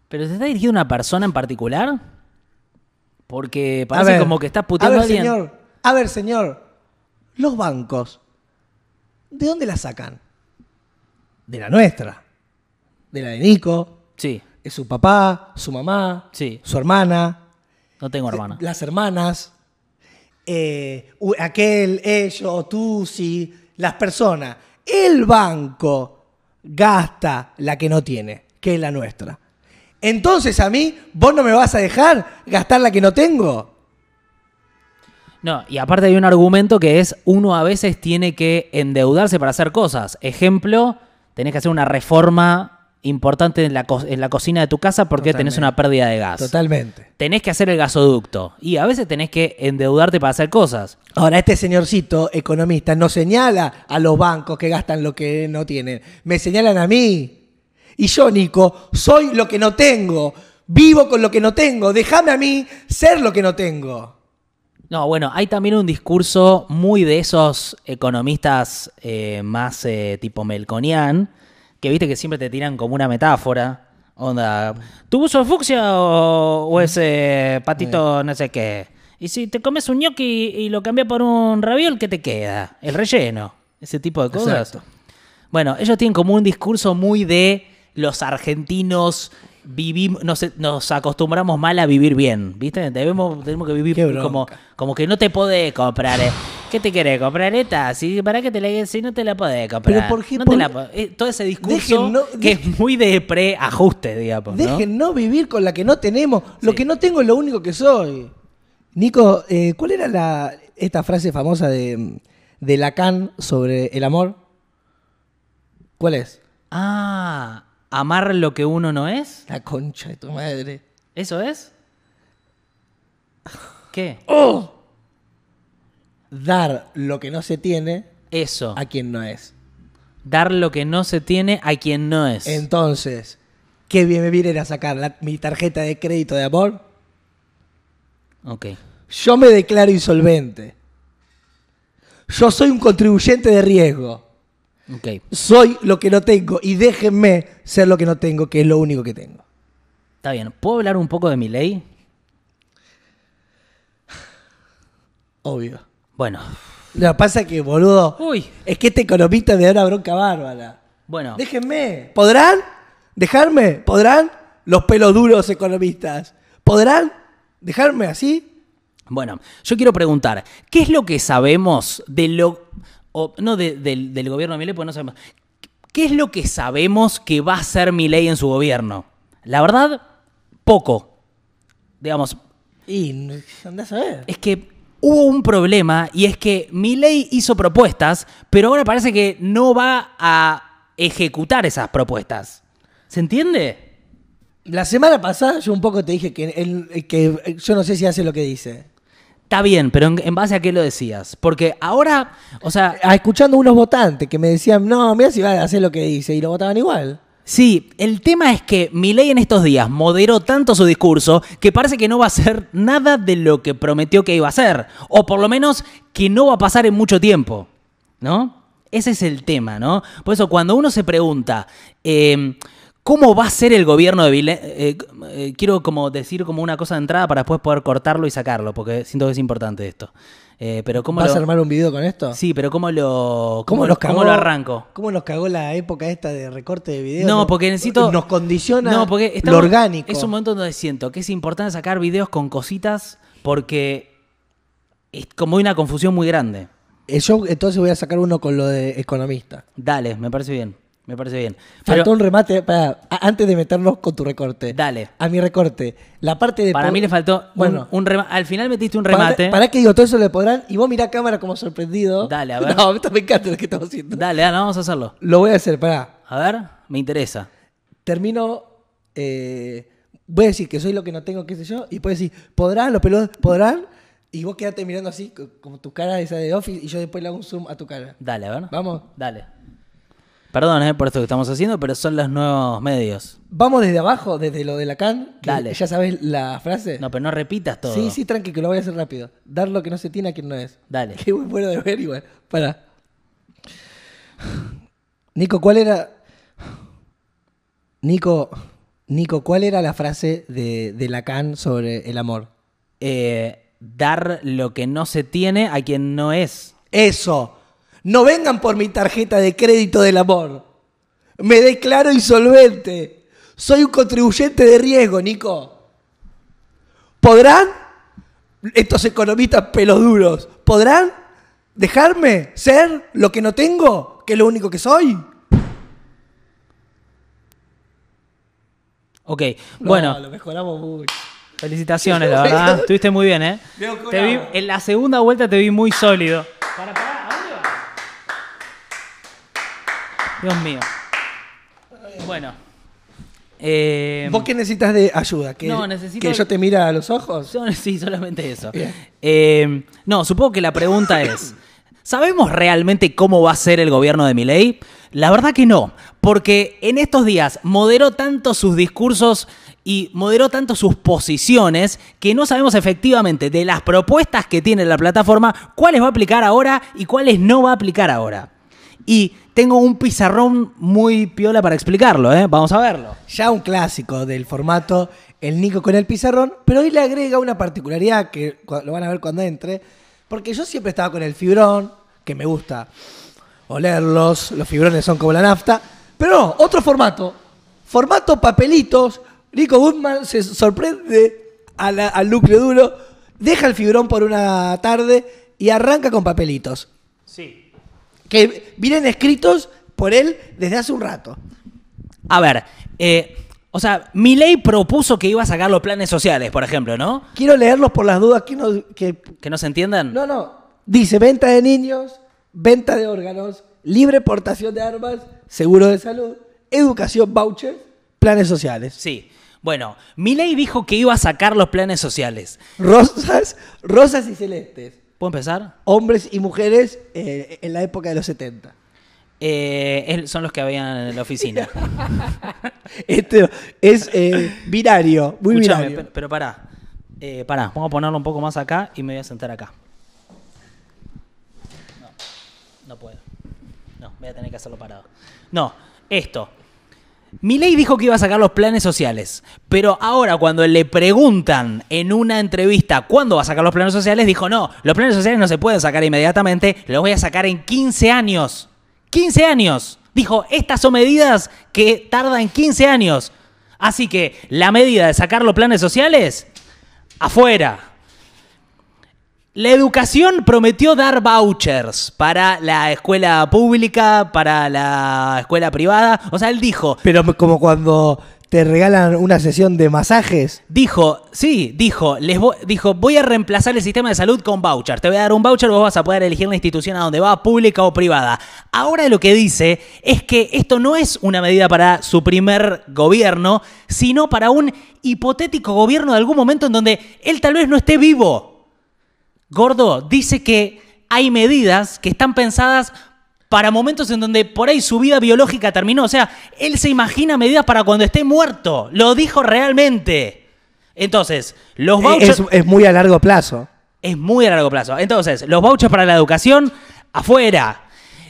¿Pero te está dirigido a una persona en particular? Porque parece ver, como que estás puteando a, ver, alguien. señor, a ver, señor, los bancos, ¿de dónde la sacan? De la nuestra. De la de Nico, Sí, de su papá, su mamá, Sí. su hermana, no tengo hermana. las hermanas, eh, u- aquel, ellos, tú, sí, las personas. El banco gasta la que no tiene, que es la nuestra. Entonces a mí, vos no me vas a dejar gastar la que no tengo. No, y aparte hay un argumento que es uno a veces tiene que endeudarse para hacer cosas. Ejemplo, tenés que hacer una reforma importante en la, co- en la cocina de tu casa porque tenés Totalmente. una pérdida de gas. Totalmente. Tenés que hacer el gasoducto. Y a veces tenés que endeudarte para hacer cosas. Ahora, este señorcito economista no señala a los bancos que gastan lo que no tienen. Me señalan a mí. Y yo, Nico, soy lo que no tengo. Vivo con lo que no tengo. Déjame a mí ser lo que no tengo. No, bueno, hay también un discurso muy de esos economistas eh, más eh, tipo Melconian, que viste que siempre te tiran como una metáfora. Onda, ¿tu buzo de fucsia o, o ese patito no sé qué? Y si te comes un gnocchi y lo cambias por un raviol, ¿qué te queda? El relleno. Ese tipo de cosas. Exacto. Bueno, ellos tienen como un discurso muy de los argentinos vivimos, nos, nos acostumbramos mal a vivir bien, ¿viste? Debemos, tenemos que vivir como, como que no te podés comprar. eh. ¿Qué te querés comprar esta? Si, ¿Para qué te la, si no te la podés comprar? Pero ¿por qué? No te la eh, todo ese discurso no- que es muy de pre-ajuste, digamos. ¿no? Dejen no vivir con la que no tenemos. Lo Sí. que no tengo es lo único que soy. Nico, eh, ¿cuál era la, esta frase famosa de, de Lacan sobre el amor? ¿Cuál es? Ah, amar lo que uno no es. La concha de tu madre. ¿Eso es? ¿Qué? Dar lo que no se tiene Eso. a quien no es. Dar lo que no se tiene a quien no es. Entonces, ¿qué bien me viene ir a sacar la- mi tarjeta de crédito de amor? Ok. Yo me declaro insolvente. Yo soy un contribuyente de riesgo. Ok. Soy lo que no tengo y déjenme ser lo que no tengo, que es lo único que tengo. Está bien. ¿Puedo hablar un poco de mi ley? Obvio. Bueno. Lo que pasa es que, boludo, Uy. es que este economista me da una bronca bárbara. Bueno. Déjenme. ¿Podrán dejarme? ¿Podrán los pelos duros economistas? ¿Podrán dejarme así? Bueno, yo quiero preguntar, ¿qué es lo que sabemos de lo... o, no de- del, del gobierno de Milei, porque no sabemos. ¿Qué es lo que sabemos que va a hacer Milei en su gobierno? La verdad, poco. Digamos, Y andás a ver. es que hubo un problema y es que Milei hizo propuestas, pero ahora parece que no va a ejecutar esas propuestas. ¿Se entiende? La semana pasada yo un poco te dije que, él- que yo no sé si hace lo que dice. Está bien, pero en, en base a qué lo decías? Porque ahora, o sea, Ah, escuchando unos votantes que me decían, no, mira si va a hacer lo que dice, y lo votaban igual. Sí, el tema es que Milei en estos días moderó tanto su discurso que parece que no va a hacer nada de lo que prometió que iba a hacer. O por lo menos que no va a pasar en mucho tiempo. ¿No? Ese es el tema, ¿no? Por eso cuando uno se pregunta, eh, ¿cómo va a ser el gobierno de Milei? Eh, eh, quiero como decir como una cosa de entrada para después poder cortarlo y sacarlo, porque siento que es importante esto. Eh, pero ¿cómo ¿Vas lo... a armar un video con esto? Sí, pero ¿cómo lo, cómo, cagó, cómo lo arranco? ¿Cómo nos cagó la época esta de recorte de video? No, porque necesito. Nos condiciona No, porque lo estamos- orgánico. Es un momento donde siento que es importante sacar videos con cositas porque es como hay una confusión muy grande. Eh, Yo entonces voy a sacar uno con lo de economista. Dale, me parece bien. Me parece bien. Faltó un remate, para, antes de meternos con tu recorte. Dale. A mi recorte. La parte de... para mí le faltó Bueno, un, un rema- Al final metiste un remate. para que digo, todo eso le podrán... Y vos mirá a cámara como sorprendido. Dale, a ver. No, esto me encanta lo que estamos haciendo. Dale, dale, vamos a hacerlo. Lo voy a hacer, pará. A ver, me interesa. termino. eh, voy a decir que soy lo que no tengo, qué sé yo, y puedes decir, ¿podrán los peludos? ¿Podrán? Y vos quedate mirando así, co- como tu cara esa de Office, y yo después le hago un zoom a tu cara. Dale, a ver. Vamos. Dale. Perdón, eh, por esto que estamos haciendo, pero son los nuevos medios. Vamos desde abajo, desde lo de Lacan. que Dale. ¿Ya sabes la frase? No, pero no repitas todo. Sí, sí, tranqui, que lo voy a hacer rápido. Dar lo que no se tiene a quien no es. Dale. Qué muy bueno de ver igual. Para. Nico, ¿cuál era. Nico, Nico, ¿cuál era la frase de, de Lacan sobre el amor? Eh, dar lo que no se tiene a quien no es. Eso. No vengan por mi tarjeta de crédito del amor. Me declaro insolvente. Soy un contribuyente de riesgo, Nico. ¿Podrán, estos economistas pelos duros, podrán dejarme ser lo que no tengo, que es lo único que soy? Ok, bueno. lo mejoramos mucho. Felicitaciones, la verdad. Estuviste muy bien, ¿eh? Mejoramos. Te vi, en la segunda vuelta te vi muy sólido. Para, para, ¿a dónde vas? Dios mío. Bueno. Eh, ¿Vos qué necesitas de ayuda? ¿Que, No, necesito- ¿Que yo te mira a los ojos? sí, solamente eso. Eh, no, supongo que la pregunta es: ¿sabemos realmente cómo va a ser el gobierno de Milei? La verdad que no, porque en estos días moderó tanto sus discursos y moderó tanto sus posiciones que no sabemos efectivamente de las propuestas que tiene la plataforma cuáles va a aplicar ahora y cuáles no va a aplicar ahora. Y tengo un pizarrón muy piola para explicarlo, ¿eh? Vamos a verlo. Ya un clásico del formato, el Nico con el pizarrón, pero hoy le agrega una particularidad que lo van a ver cuando entre, porque yo siempre estaba con el fibrón, que me gusta olerlos, los fibrones son como la nafta, pero no, otro formato, formato papelitos, Nico Goodman se sorprende a la- al núcleo duro, deja el fibrón por una tarde y arranca con papelitos, Sí. Que vienen escritos por él desde hace un rato. A ver, eh, o sea, Milei propuso que iba a sacar los planes sociales, por ejemplo, ¿no? Quiero leerlos por las dudas que no, que Que no se entiendan. No, no. Dice venta de niños, venta de órganos, libre portación de armas, seguro de salud, educación voucher, planes sociales. Sí. Bueno, Milei dijo que iba a sacar los planes sociales. Rosas, rosas y celestes. ¿Puedo empezar? Hombres y mujeres eh, en la época de los 70. Eh, son los que habían en la oficina. Este es eh, binario, muy Escuchame, binario. pero, pero pará. Eh, pará, vamos a ponerlo un poco más acá y me voy a sentar acá. No, no puedo. No, voy a tener que hacerlo parado. No, esto. Milei dijo que iba a sacar los planes sociales, pero ahora cuando le preguntan en una entrevista cuándo va a sacar los planes sociales, dijo no, los planes sociales no se pueden sacar inmediatamente, los voy a sacar en 15 años. 15 años. Dijo, estas son medidas que tardan 15 años. Así que la medida de sacar los planes sociales, afuera. La educación prometió dar vouchers para la escuela pública, para la escuela privada. O sea, él dijo, Pero como cuando te regalan una sesión de masajes. dijo, sí, dijo, les vo- dijo, voy a reemplazar el sistema de salud con vouchers. Te voy a dar un voucher, vos vas a poder elegir la institución a donde va, pública o privada. Ahora lo que dice es que esto no es una medida para su primer gobierno, sino para un hipotético gobierno de algún momento en donde él tal vez no esté vivo. Gordo dice que hay medidas que están pensadas para momentos en donde por ahí su vida biológica terminó. O sea, él se imagina medidas para cuando esté muerto. Lo dijo realmente. Entonces, los vouchers... Es, es muy a largo plazo. Es muy a largo plazo. Entonces, los vouchers para la educación, afuera.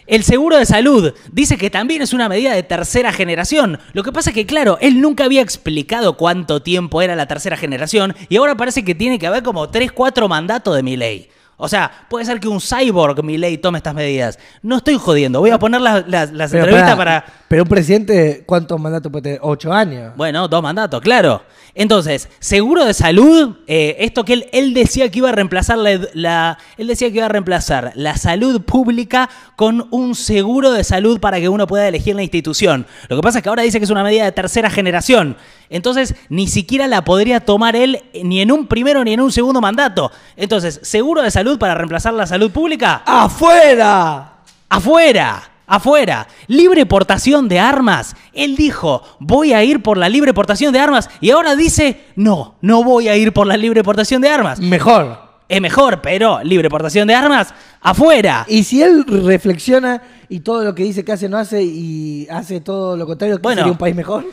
El seguro de salud dice que también es una medida de tercera generación. Lo que pasa es que, claro, él nunca había explicado cuánto tiempo era la tercera generación y ahora parece que tiene que haber como 3, 4 mandatos de mi ley. O sea, puede ser que un cyborg, mi ley, tome estas medidas. No estoy jodiendo. Voy a poner las, las- las Pero, entrevistas pará, para... pero un presidente, ¿cuántos mandatos puede tener? ¿Ocho años? Bueno, dos mandatos, claro. Entonces, seguro de salud, eh, esto que él, él decía que iba a reemplazar la, la- él decía que iba a reemplazar la salud pública con un seguro de salud para que uno pueda elegir la institución. Lo que pasa es que ahora dice que es una medida de tercera generación. Entonces, ni siquiera la podría tomar él ni en un primero ni en un segundo mandato. Entonces, seguro de salud para reemplazar la salud pública, ¡Afuera! Afuera, afuera. Libre portación de armas. Él dijo, voy a ir por la libre portación de armas. Y ahora dice, no, no voy a ir por la libre portación de armas. Mejor. Es mejor, pero libre portación de armas, afuera. Y si él reflexiona y todo lo que dice que hace no hace y hace todo lo contrario, ¿qué Bueno. sería un país mejor?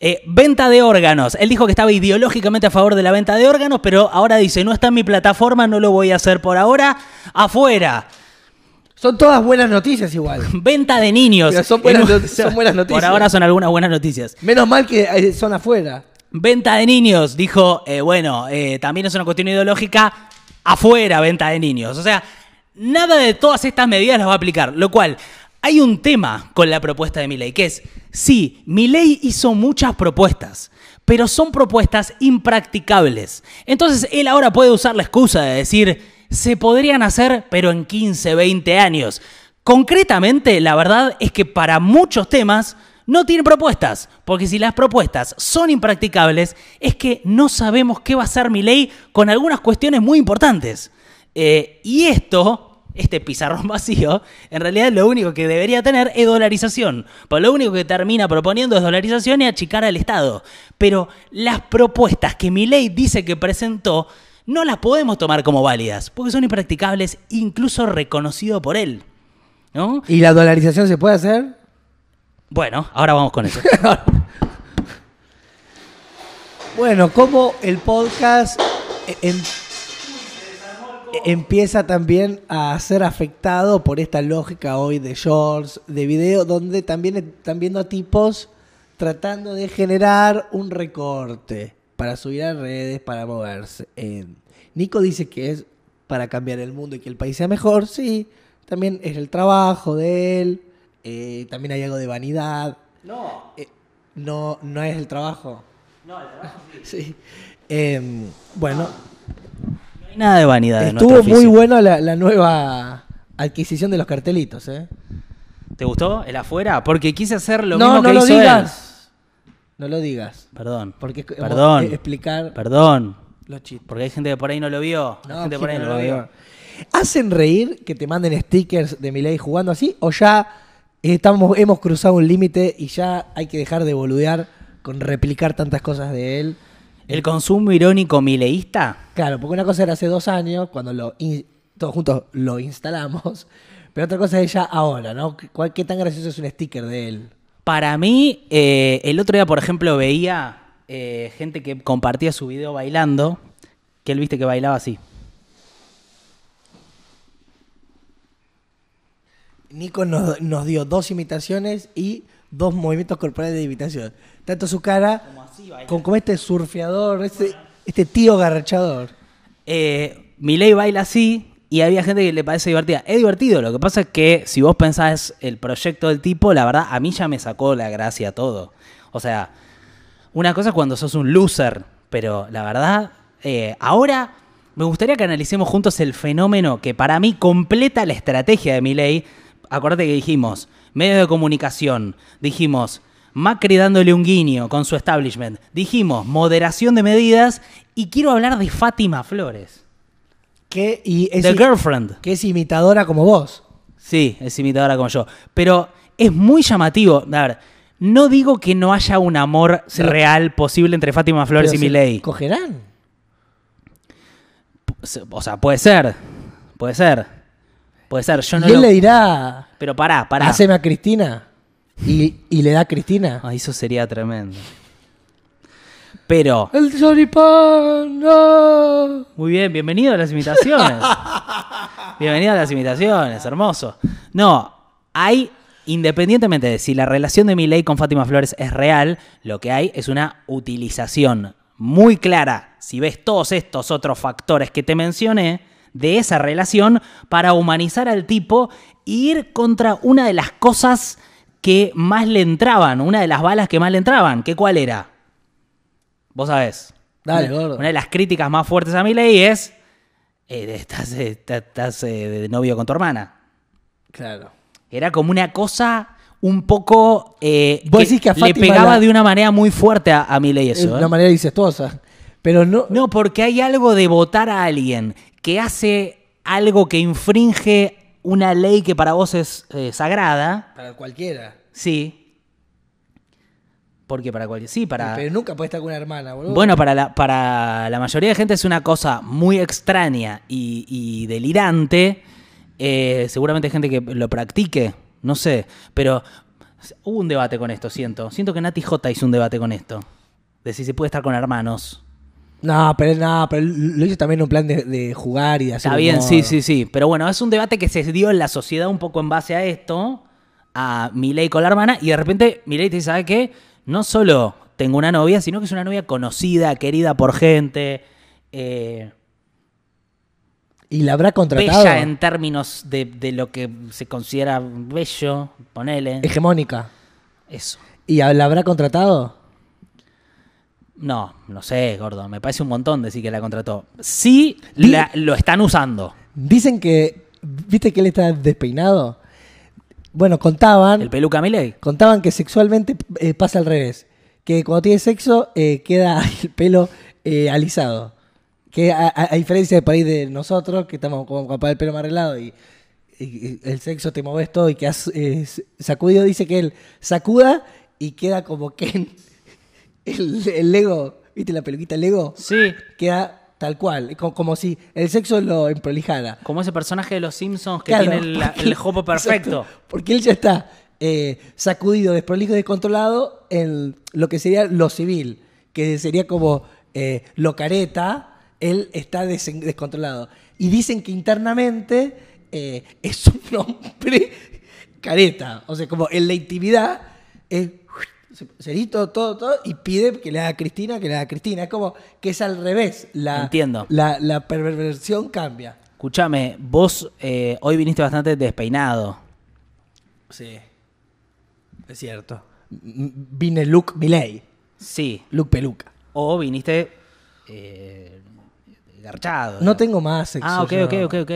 Eh, venta de órganos. Él dijo que estaba ideológicamente a favor de la venta de órganos, pero ahora dice, no está en mi plataforma, no lo voy a hacer por ahora. Afuera. Son todas buenas noticias igual. Venta de niños. Pero son buenas son buenas noticias. Por ahora son algunas buenas noticias. Menos mal que eh, son afuera. Venta de niños, dijo, eh, bueno, eh, también es una cuestión ideológica, afuera venta de niños. O sea, nada de todas estas medidas las va a aplicar, lo cual hay un tema con la propuesta de Milei, que es, sí, Milei hizo muchas propuestas, pero son propuestas impracticables. Entonces él ahora puede usar la excusa de decir, se podrían hacer, pero en 15, 20 años. Concretamente, la verdad es que para muchos temas no tiene propuestas, porque si las propuestas son impracticables, es que no sabemos qué va a hacer mi ley con algunas cuestiones muy importantes. Eh, y esto, este pizarrón vacío, en realidad lo único que debería tener es dolarización. Pues lo único que termina proponiendo es dolarización y achicar al Estado. Pero las propuestas que mi ley dice que presentó, no las podemos tomar como válidas, porque son impracticables, incluso reconocido por él. ¿No? ¿Y la dolarización se puede hacer? Bueno, ahora vamos con eso. Bueno, como el podcast eh, em- empieza también a ser afectado por esta lógica hoy de shorts, de video, donde también están viendo a tipos tratando de generar un recorte para subir a redes, para moverse. Eh, Nico dice que es para cambiar el mundo y que el país sea mejor, sí, también es el trabajo de él, eh, también hay algo de vanidad. No, Eh, no, no es el trabajo. no, el trabajo Sí. Em, bueno, No hay nada de vanidad. estuvo muy buena la, la nueva adquisición de los cartelitos, ¿eh? ¿Te gustó el afuera? Porque quise hacer lo no, mismo no que lo hizo él. No lo digas. Perdón. Porque es perdón. explicar Perdón. los chistes. Porque hay gente que por ahí no lo vio. Hay No, gente ¿quién por ahí no lo vio. vio? ¿Hacen reír que te manden stickers de Milei jugando así? ¿O ya estamos, hemos cruzado un límite y ya hay que dejar de boludear con replicar tantas cosas de él. El consumo irónico mileísta. Claro, porque una cosa era hace dos años, cuando lo in- todos juntos lo instalamos, pero otra cosa es ya ahora, ¿no? ¿Cuál- ¿Qué tan gracioso es un sticker de él? Para mí, eh, el otro día, por ejemplo, veía eh, gente que compartía su video bailando, que él viste que bailaba así. Nico nos, nos dio dos imitaciones y dos movimientos corporales de imitación. Tanto su cara con como este surfeador, este, este tío garrachador. Eh, Milei baila así y había gente que le parece divertida. Es divertido, lo que pasa es que si vos pensás el proyecto del tipo, la verdad, a mí ya me sacó la gracia todo. O sea, una cosa es cuando sos un loser, pero la verdad, eh, ahora me gustaría que analicemos juntos el fenómeno que para mí completa la estrategia de Milei. Acordate que dijimos, medios de comunicación, dijimos, Macri dándole un guiño con su establishment, dijimos, moderación de medidas, y quiero hablar de Fátima Flores, Que, y es, The Girlfriend. que es imitadora como vos. Sí, es imitadora como yo. Pero es muy llamativo. A ver, no digo que no haya un amor Sí. real posible entre Fátima Flores Pero y Milei. ¿Cogerán? O sea, puede ser. Puede ser. Puede ser. Yo no y él lo- le dirá, Pero pará, pará. haceme a Cristina. Y, y le da a Cristina. Ay, eso sería tremendo. Pero, El choripán, no. muy bien, bienvenido a las imitaciones. bienvenido a las imitaciones, hermoso. No, hay, independientemente de si la relación de Milei con Fátima Flores es real, lo que hay es una utilización muy clara, si ves todos estos otros factores que te mencioné, de esa relación para humanizar al tipo e ir contra una de las cosas que más le entraban, una de las balas que más le entraban, que cuál era? Vos sabés. Dale, una, gordo. una de las críticas más fuertes a mi ley es, eh, estás, eh, estás- estás, eh, de novio con tu hermana. Claro. Era como una cosa un poco... eh, Vos decís que a le pegaba la- de una manera muy fuerte a, a mi ley Es eso. una ¿eh? manera incestuosa. Pero no. No, porque hay algo de votar a alguien que hace algo que infringe una ley que para vos es sagrada. Para cualquiera. Sí. Porque para cualquier... Sí, para... Pero nunca puede estar con una hermana, boludo. Bueno, para la, para la mayoría de gente es una cosa muy extraña y, y delirante. Eh, seguramente hay gente que lo practique, no sé. Pero hubo un debate con esto, siento. Siento que Nati J hizo un debate con esto. De si se puede estar con hermanos. No, pero no, pero lo hizo también en un plan de, de jugar y de hacer. Está bien, humor. sí, sí, sí. Pero bueno, es un debate que se dio en la sociedad un poco en base a esto, a Milei con la hermana, y de repente Milei te dice, ¿sabe qué? No solo tengo una novia, sino que es una novia conocida, querida por gente, eh, Y la habrá contratado. bella en términos de, de lo que se considera bello, ponele. Hegemónica. Eso. ¿Y la habrá contratado? No, no sé, gordo, me parece un montón decir que la contrató. Sí, Di- la- lo están usando. Dicen que. ¿Viste que él está despeinado? Bueno, contaban. El peluca Milei. Contaban que sexualmente eh, pasa al revés. Que cuando tiene sexo eh, queda el pelo eh, alisado. Que a, a- a diferencia de país de nosotros, que estamos como capaz el pelo más arreglado y, y- y el sexo te moves todo y que has eh, sacudido, dice que él sacuda y queda como que el, el Lego, ¿viste la peluquita Lego? Sí, Queda tal cual, como, si el sexo lo emprolijara. como ese personaje de los Simpsons que Claro, tiene el, porque- el jopo perfecto. Exacto, porque él ya está eh, sacudido, desprolijo y descontrolado en lo que sería lo civil, que sería como eh, lo careta, él está descontrolado. Y dicen que internamente eh, es un hombre careta, o sea, como en la intimidad es cerito, todo, todo, y pide que le haga a Cristina, que le haga a Cristina. Es como que es al revés. La, Entiendo. La, la perversión cambia. Escúchame, vos eh, hoy viniste bastante despeinado. Sí. Es cierto. M- Vine look Miley. Sí. Look peluca. O viniste eh, garchado. No tengo más sexo. Ah, ok, yo. ok, ok, ok.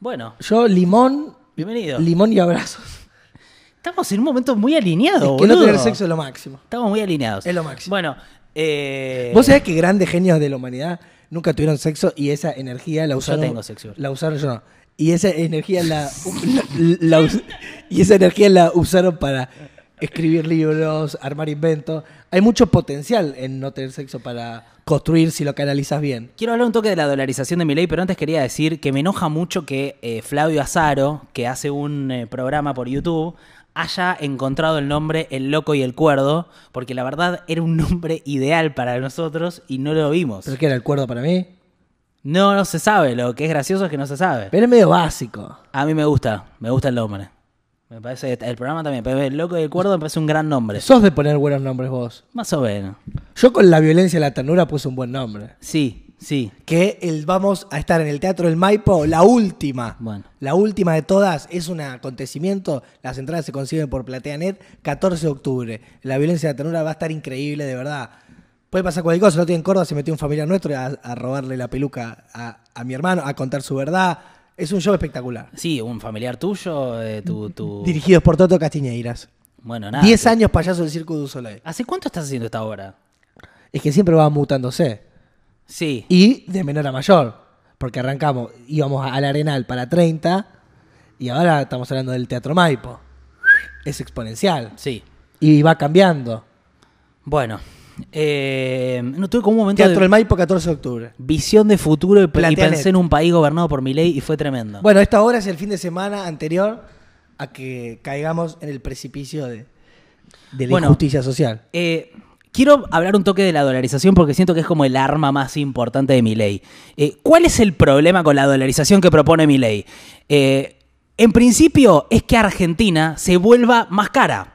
Bueno, Yo, limón. bienvenido. Limón y abrazos. Estamos en un momento muy alineado, Es que no tener sexo es lo máximo. Estamos muy alineados. Es lo máximo. Bueno, eh, Vos sabés que grandes genios de la humanidad nunca tuvieron sexo y esa energía la usaron. tengo sexo. La usaron yo no. Y esa energía la, la- la us- y esa energía la usaron para escribir libros, armar inventos. Hay mucho potencial en no tener sexo para construir si lo canalizas bien. Quiero hablar un toque de la dolarización de mi ley, pero antes quería decir que me enoja mucho que eh, Flavio Azaro, que hace un eh, programa por YouTube, haya encontrado el nombre El Loco y el Cuerdo, porque la verdad era un nombre ideal para nosotros y no lo vimos. ¿Pero qué era el cuerdo para mí? No, no se sabe, lo que es gracioso es que no se sabe. Pero es medio básico. A mí me gusta, me gusta el nombre. Me parece, el programa también, pero El Loco y el Cuerdo me parece un gran nombre. Sos de poner buenos nombres vos. Más o menos. Yo con la violencia y la ternura puse un buen nombre. Sí, sí. Que el, vamos a estar en el Teatro del Maipo, la última. Bueno. La última de todas es un acontecimiento. Las entradas se consiguen por PlateaNet, 14 de octubre. La violencia y la ternura va a estar increíble, de verdad. Puede pasar cualquier cosa. Otro día en Córdoba se metió un familiar nuestro a, a robarle la peluca a, a mi hermano, a contar su verdad. Es un show espectacular. Sí, un familiar tuyo, eh, tu, tu... Dirigidos por Toto Castiñeiras. Bueno, nada. 10 años payaso del Circo du Soleil. ¿Hace cuánto estás haciendo esta obra? Es que siempre va mutándose. Sí. Y de menor a mayor. Porque arrancamos, íbamos al Arenal para 30 y ahora estamos hablando del Teatro Maipo. Es exponencial. Sí. Y va cambiando. Bueno, eh, no tuve como un momento Teatro de del Maipo, 14 de octubre. visión de futuro y, y pensé en un país gobernado por mi ley y fue tremendo. Bueno, esta hora es el fin de semana anterior a que caigamos en el precipicio de, de la Bueno. injusticia social. Eh, quiero hablar un toque de la dolarización porque siento que es como el arma más importante de mi ley. Eh, ¿Cuál es el problema con la dolarización que propone mi ley? Eh, en principio es que Argentina se vuelva más cara.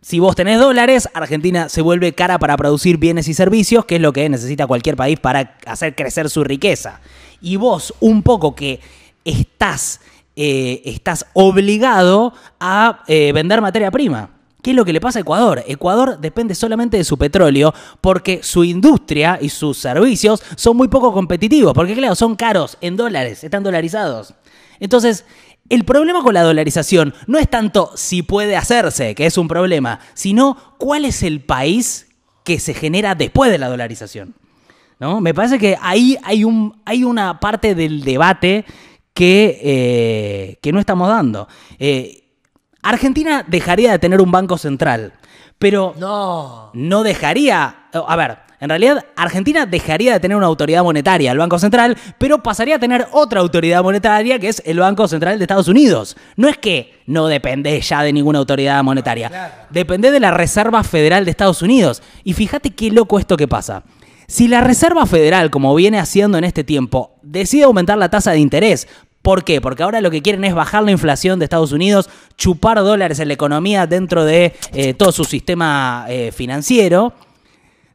Si vos tenés dólares, Argentina se vuelve cara para producir bienes y servicios, que es lo que necesita cualquier país para hacer crecer su riqueza. Y vos, un poco que estás, eh, estás obligado a vender materia prima. ¿Qué es lo que le pasa a Ecuador? Ecuador depende solamente de su petróleo porque su industria y sus servicios son muy poco competitivos. Porque claro, son caros en dólares, están dolarizados. Entonces, el problema con la dolarización no es tanto si puede hacerse, que es un problema, sino cuál es el país que se genera después de la dolarización. ¿No? Me parece que ahí hay, un, hay una parte del debate que, eh, no estamos dando. Eh, Argentina dejaría de tener un banco central, pero No. no dejaría. A ver, en realidad, Argentina dejaría de tener una autoridad monetaria, el Banco Central, pero pasaría a tener otra autoridad monetaria, que es el Banco Central de Estados Unidos. No es que no depende ya de ninguna autoridad monetaria, depende de la Reserva Federal de Estados Unidos. Y fíjate qué loco esto que pasa. Si la Reserva Federal, como viene haciendo en este tiempo, decide aumentar la tasa de interés, ¿Por qué? Porque ahora lo que quieren es bajar la inflación de Estados Unidos, chupar dólares en la economía dentro de eh, todo su sistema eh, financiero.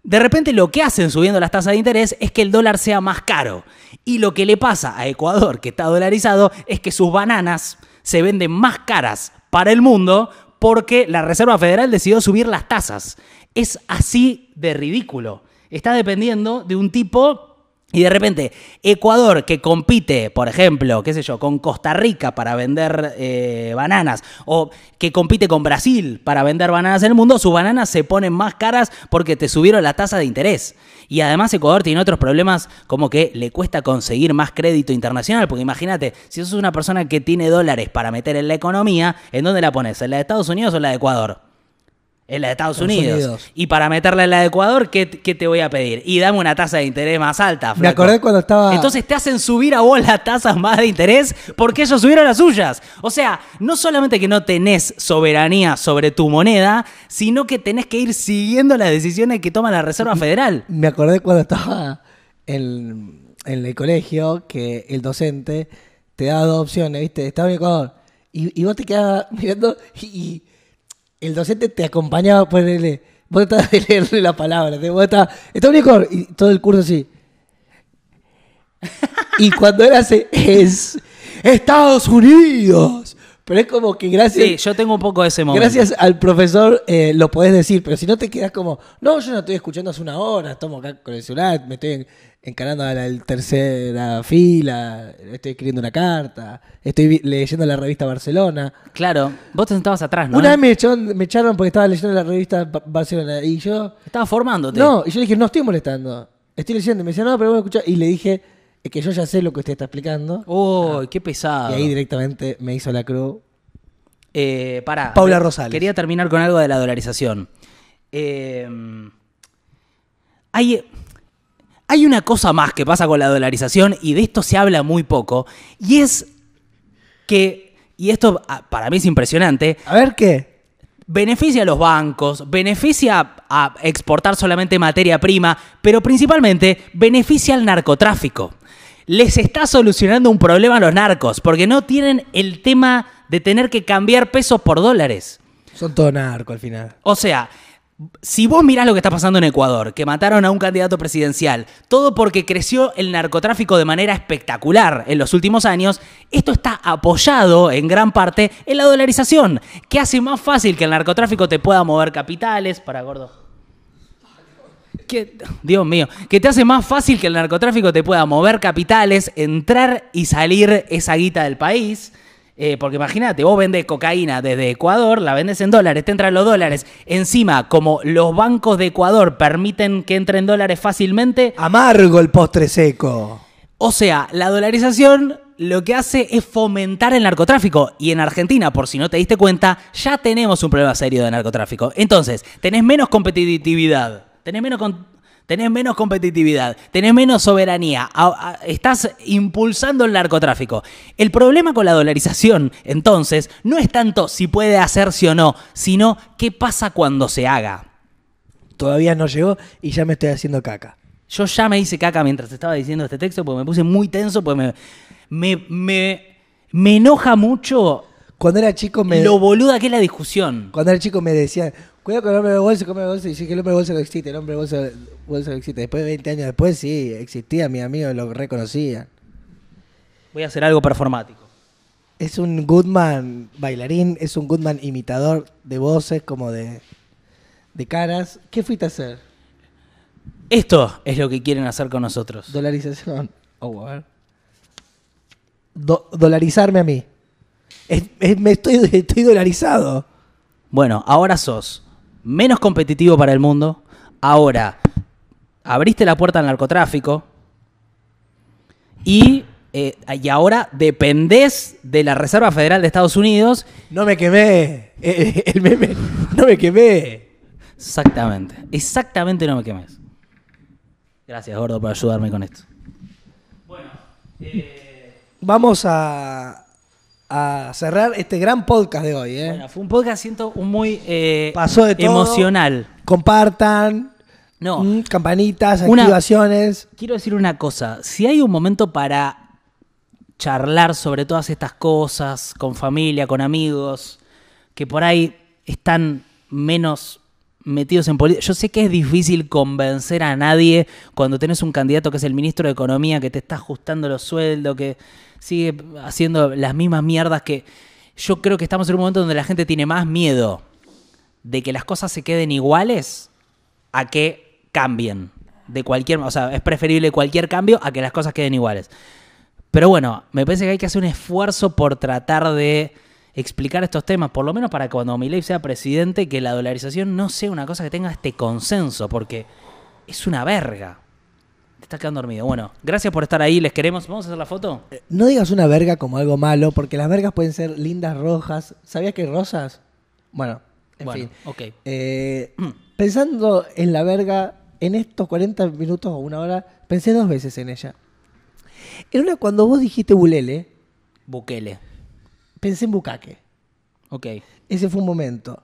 De repente lo que hacen subiendo las tasas de interés es que el dólar sea más caro. Y lo que le pasa a Ecuador, que está dolarizado, es que sus bananas se venden más caras para el mundo porque la Reserva Federal decidió subir las tasas. Es así de ridículo. Está dependiendo de un tipo y de repente, Ecuador, que compite, por ejemplo, qué sé yo, con Costa Rica para vender eh, bananas, o que compite con Brasil para vender bananas en el mundo, sus bananas se ponen más caras porque te subieron la tasa de interés. Y además Ecuador tiene otros problemas como que le cuesta conseguir más crédito internacional, porque imagínate, si sos una persona que tiene dólares para meter en la economía, ¿en dónde la pones? ¿En la de Estados Unidos o en la de Ecuador? En la de Estados, Estados Unidos. Unidos. Y para meterla en la de Ecuador, ¿qué, qué te voy a pedir? Y dame una tasa de interés más alta. Me flaco. acordé cuando estaba. Entonces te hacen subir a vos las tasas más de interés porque ellos subieron las suyas. O sea, no solamente que no tenés soberanía sobre tu moneda, sino que tenés que ir siguiendo las decisiones que toma la Reserva Federal. Me acordé cuando estaba en, en el colegio que el docente te daba dos opciones, ¿viste? Estaba en Ecuador. Y, y vos te quedabas mirando y, y el docente te acompañaba ponerle. Vos tratabas de leerle la palabra. ¿sí? Vos estaba en Ecuador. Y todo el curso así. Y cuando él hace es Estados Unidos. Pero es como que gracias. Sí, yo tengo un poco de ese momento. Gracias al profesor eh, lo podés decir, pero si no te quedas como, no, yo no estoy escuchando hace una hora, estamos acá con el celular, me estoy en- encarando a la tercera fila, estoy escribiendo una carta, estoy leyendo la revista Barcelona. Claro, vos te sentabas atrás, ¿no? Una vez me echaron, me echaron porque estaba leyendo la revista Ba- Barcelona y yo, Estabas formándote. no, y yo le dije, no estoy molestando, estoy leyendo. Y me decía, no, pero voy a escuchar. Y le dije, es que yo ya sé lo que usted está explicando. Uy, qué pesado. Y ahí directamente me hizo la cruz. Eh, pará. Paula Rosales. Quería terminar con algo de la dolarización. Eh, hay, hay una cosa más que pasa con la dolarización y de esto se habla muy poco. Y es que, y esto ah, para mí es impresionante, A ver qué. beneficia a los bancos, beneficia a exportar solamente materia prima, pero principalmente beneficia al narcotráfico. Les está solucionando un problema a los narcos, porque no tienen el tema de tener que cambiar pesos por dólares. Son todo narco al final. O sea, si vos mirás lo que está pasando en Ecuador, que mataron a un candidato presidencial, todo porque creció el narcotráfico de manera espectacular en los últimos años, esto está apoyado en gran parte en la dolarización, que hace más fácil que el narcotráfico te pueda mover capitales. Para gordo. Que, Dios mío, que te hace más fácil que el narcotráfico te pueda mover capitales, entrar y salir esa guita del país. Eh, porque imagínate, vos vendés cocaína desde Ecuador, la vendes en dólares, te entran los dólares. Encima, como los bancos de Ecuador permiten que entren dólares fácilmente, Amargo el postre seco. o sea, la dolarización lo que hace es fomentar el narcotráfico. Y en Argentina, por si no te diste cuenta, ya tenemos un problema serio de narcotráfico. Entonces, tenés menos competitividad, tenés menos, tenés menos competitividad, tenés menos soberanía, a- a- estás impulsando el narcotráfico. El problema con la dolarización, entonces, no es tanto si puede hacerse o no, sino qué pasa cuando se haga. Todavía no llegó y ya me estoy haciendo caca. Yo ya me hice caca mientras estaba diciendo este texto porque me puse muy tenso, porque me, me, me, me enoja mucho Cuando era chico me, lo boluda que es la discusión. cuando era chico me decían, cuidado con el hombre de bolsa, come bolsa, y dije que el hombre de bolsa no existe, el hombre de bolsa, bolsa no existe. Después de 20 años después sí, existía, mi amigo lo reconocía. Voy a hacer algo performático. Es un Goodman bailarín, es un Goodman imitador de voces como de, de caras. ¿Qué fuiste a hacer? Esto es lo que quieren hacer con nosotros. Dolarización. Oh, a ver. Do- dolarizarme a mí. Es- es- me estoy, estoy dolarizado. Bueno, ahora sos menos competitivo para el mundo. Ahora abriste la puerta al narcotráfico. Y, eh, y ahora dependés de la Reserva Federal de Estados Unidos. No me quemé. Eh, El meme. No me quemé. Exactamente. Exactamente no me quemes. Gracias, gordo, por ayudarme con esto. Vamos a, a cerrar este gran podcast de hoy. ¿eh? Bueno, fue un podcast, siento, muy eh, Pasó de todo. emocional. Compartan. No. mm, campanitas, Una- activaciones. Quiero decir una cosa. Si hay un momento para charlar sobre todas estas cosas, con familia, con amigos, que por ahí están menos metidos en política. Yo sé que es difícil convencer a nadie cuando tenés un candidato que es el ministro de Economía, que te está ajustando los sueldos, que sigue haciendo las mismas mierdas que... Yo creo que estamos en un momento donde la gente tiene más miedo de que las cosas se queden iguales a que cambien. De cualquier, o sea, es preferible cualquier cambio a que las cosas queden iguales. Pero bueno, me parece que hay que hacer un esfuerzo por tratar de explicar estos temas, por lo menos para que cuando Milei sea presidente, que la dolarización no sea una cosa que tenga este consenso, porque es una verga. Te estás quedando dormido. Bueno, gracias por estar ahí, les queremos. ¿Vamos a hacer la foto? No digas una verga como algo malo, porque las vergas pueden ser lindas rojas. ¿Sabías que hay rosas? Bueno, en bueno, fin. ok. Eh, pensando en la verga, en estos 40 minutos o una hora, pensé dos veces en ella. En una, cuando vos dijiste bulele, Bukele. Pensé en bucaque. Ok. Ese fue un momento.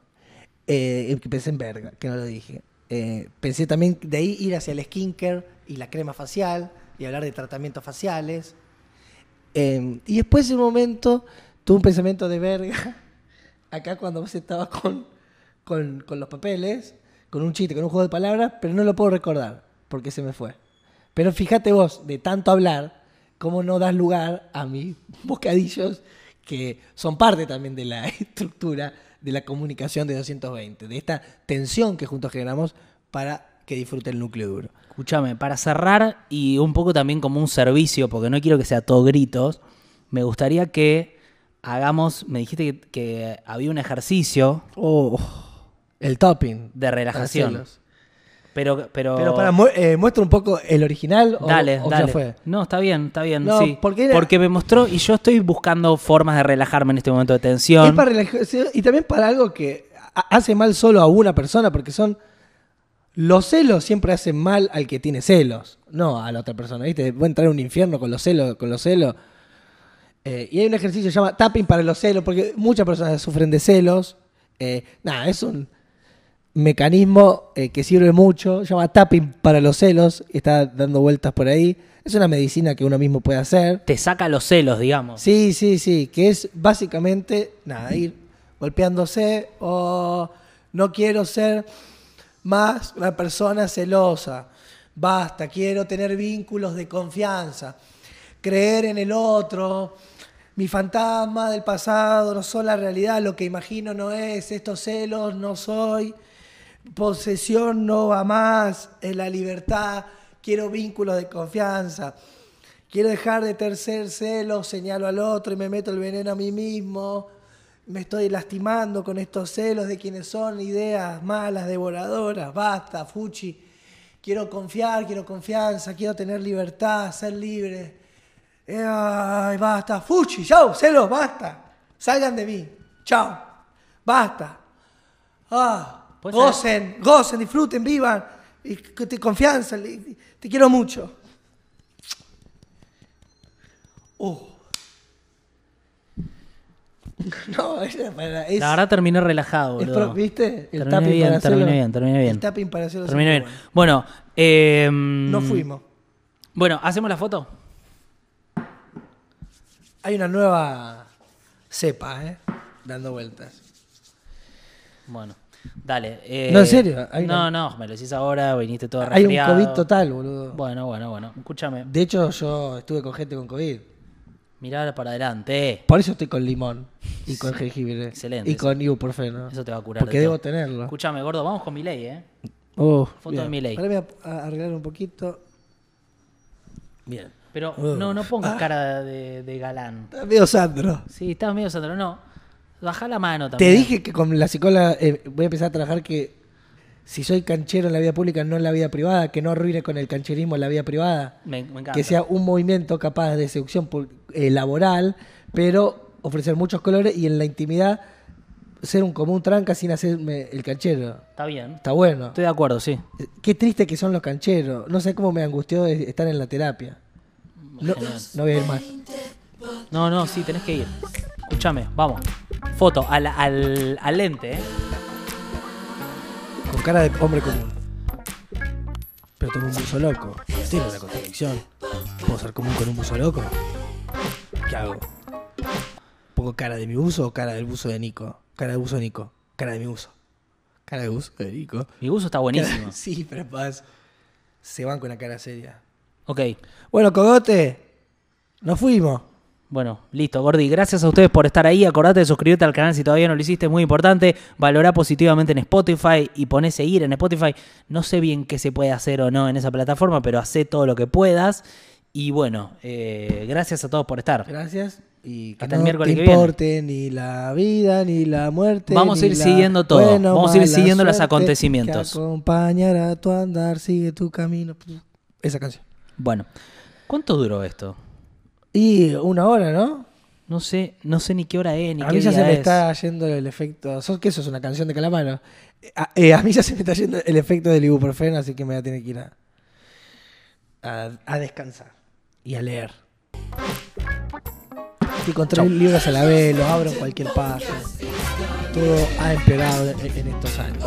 Eh, pensé en verga, que no lo dije. Eh, pensé también de ahí ir hacia el skincare y la crema facial y hablar de tratamientos faciales. Eh, y después de un momento tuve un pensamiento de verga. Acá cuando vos estabas con, con, con los papeles, con un chiste, con un juego de palabras, pero no lo puedo recordar porque se me fue. Pero fíjate vos, de tanto hablar, cómo no das lugar a mis bocadillos que son parte también de la estructura de la comunicación de 220, de esta tensión que juntos generamos para que disfrute el núcleo duro. Escúchame, para cerrar y un poco también como un servicio, porque no quiero que sea todo gritos, me gustaría que hagamos, me dijiste que, que había un ejercicio Oh, el topping. de relajación. Pero, pero, Pero para, mu- eh, muestra un poco el original o, Dale, o ya dale. fue. No, está bien, está bien, No, sí. porque era- Porque me mostró y yo estoy buscando formas de relajarme en este momento de tensión. Es para relajarse y también para algo que ha- hace mal solo a una persona, porque son. Los celos siempre hacen mal al que tiene celos, no a la otra persona, ¿viste? Puede entrar en un infierno con los celos, con los celos. Eh, y hay un ejercicio que se llama tapping para los celos, porque muchas personas sufren de celos. Eh, nada, es un mecanismo eh, que sirve mucho, se llama tapping para los celos, está dando vueltas por ahí. Es una medicina que uno mismo puede hacer. Te saca los celos, digamos. Sí, sí, sí, que es básicamente, nada, ir golpeándose o no quiero ser más una persona celosa. Basta, quiero tener vínculos de confianza, creer en el otro. Mi fantasma del pasado no son la realidad, lo que imagino no es, estos celos no soy, posesión no va más, es la libertad, quiero vínculos de confianza. Quiero dejar de tercer celo, señalo al otro y me meto el veneno a mí mismo. Me estoy lastimando con estos celos de quienes son ideas malas, devoradoras. Basta, Fuchi. Quiero confiar, quiero confianza, quiero tener libertad, ser libre. Eh, Ay, basta. Fuchi, chao, celos, basta. Salgan de mí. Chao. Basta. Ah, Gocen, gocen, disfruten, vivan. Y te confianza, te quiero mucho. Oh. No, es, La verdad terminé relajado, es boludo. pro- ¿viste? El Terminé tapping bien, para terminé bien, terminé bien. El tapping para hacerlo Terminé bien. Bueno, eh, bueno. No fuimos. Bueno, ¿hacemos la foto? Hay una nueva cepa, ¿eh? Dando vueltas. Bueno, dale. eh, No, en serio, hay no, una- no, me lo decís ahora, viniste todo Hay un resfriado. COVID total, boludo. Bueno, bueno, bueno. Escúchame, De hecho, yo estuve con gente con COVID. mirá para adelante. eh. Por eso estoy con limón y con jengibre. Excelente, Y con ibuprofeno. Eso te va a curar. Porque de debo tenerlo. Escúchame, gordo, vamos con mi ley, ¿eh? Oh, Foto bien. de Milei. Ahora voy a arreglar un poquito. Bien. Pero no, no pongas Ah. cara de, de galán. Está medio Sandro. Sí, estás medio Sandro, no. Baja la mano Te también. dije que con la psicóloga eh, voy a empezar a trabajar que si soy canchero en la vida pública, no en la vida privada, que no arruine con el cancherismo en la vida privada. Me, me encanta. Que sea un movimiento capaz de seducción eh, laboral, pero ofrecer muchos colores y en la intimidad ser un común tranca sin hacerme el canchero. Está bien. Está bueno. Estoy de acuerdo, sí. Qué triste que son los cancheros. No sé cómo me angustió de estar en la terapia. No, no voy a ir más. No, no, sí, tenés que ir. Escúchame, vamos. Foto, al, al, al lente, ¿eh? Con cara de hombre común. Pero tengo un buzo loco. Tiene una contradicción. ¿Puedo ser común con un buzo loco? ¿Qué hago? ¿Pongo cara de mi buzo o cara del buzo de Nico? Cara del buzo de Nico. Cara de mi buzo. Cara de buzo de Nico. Mi buzo está buenísimo. Cara- Sí, pero paz. Se van con una cara seria. Ok. Bueno, Cogote. Nos fuimos. Bueno, listo, Gordi. Gracias a ustedes por estar ahí. Acordate de suscribirte al canal si todavía no lo hiciste, es muy importante. Valorá positivamente en Spotify y poné seguir en Spotify. No sé bien qué se puede hacer o no en esa plataforma, pero hacé todo lo que puedas. Y bueno, eh, gracias a todos por estar. Gracias. Y que Hasta el miércoles te que viene. importe ni la vida ni la muerte. Vamos a ir siguiendo todo. Vamos a ir siguiendo los acontecimientos. Acompañará tu andar, sigue tu camino. Esa canción. Bueno, ¿cuánto duró esto? Y una hora, ¿no? No sé, no sé ni qué hora es, ni A qué mí ya día se me es. está yendo el efecto. ¿Sos que eso es una canción de Calamaro? Eh, A, eh, a mí ya se me está yendo el efecto del ibuprofeno, así que me voy a tener que ir a, a, a descansar y a leer. Y con tres libros a la vez, los abro en cualquier paso. Todo ha empeorado en, en estos años.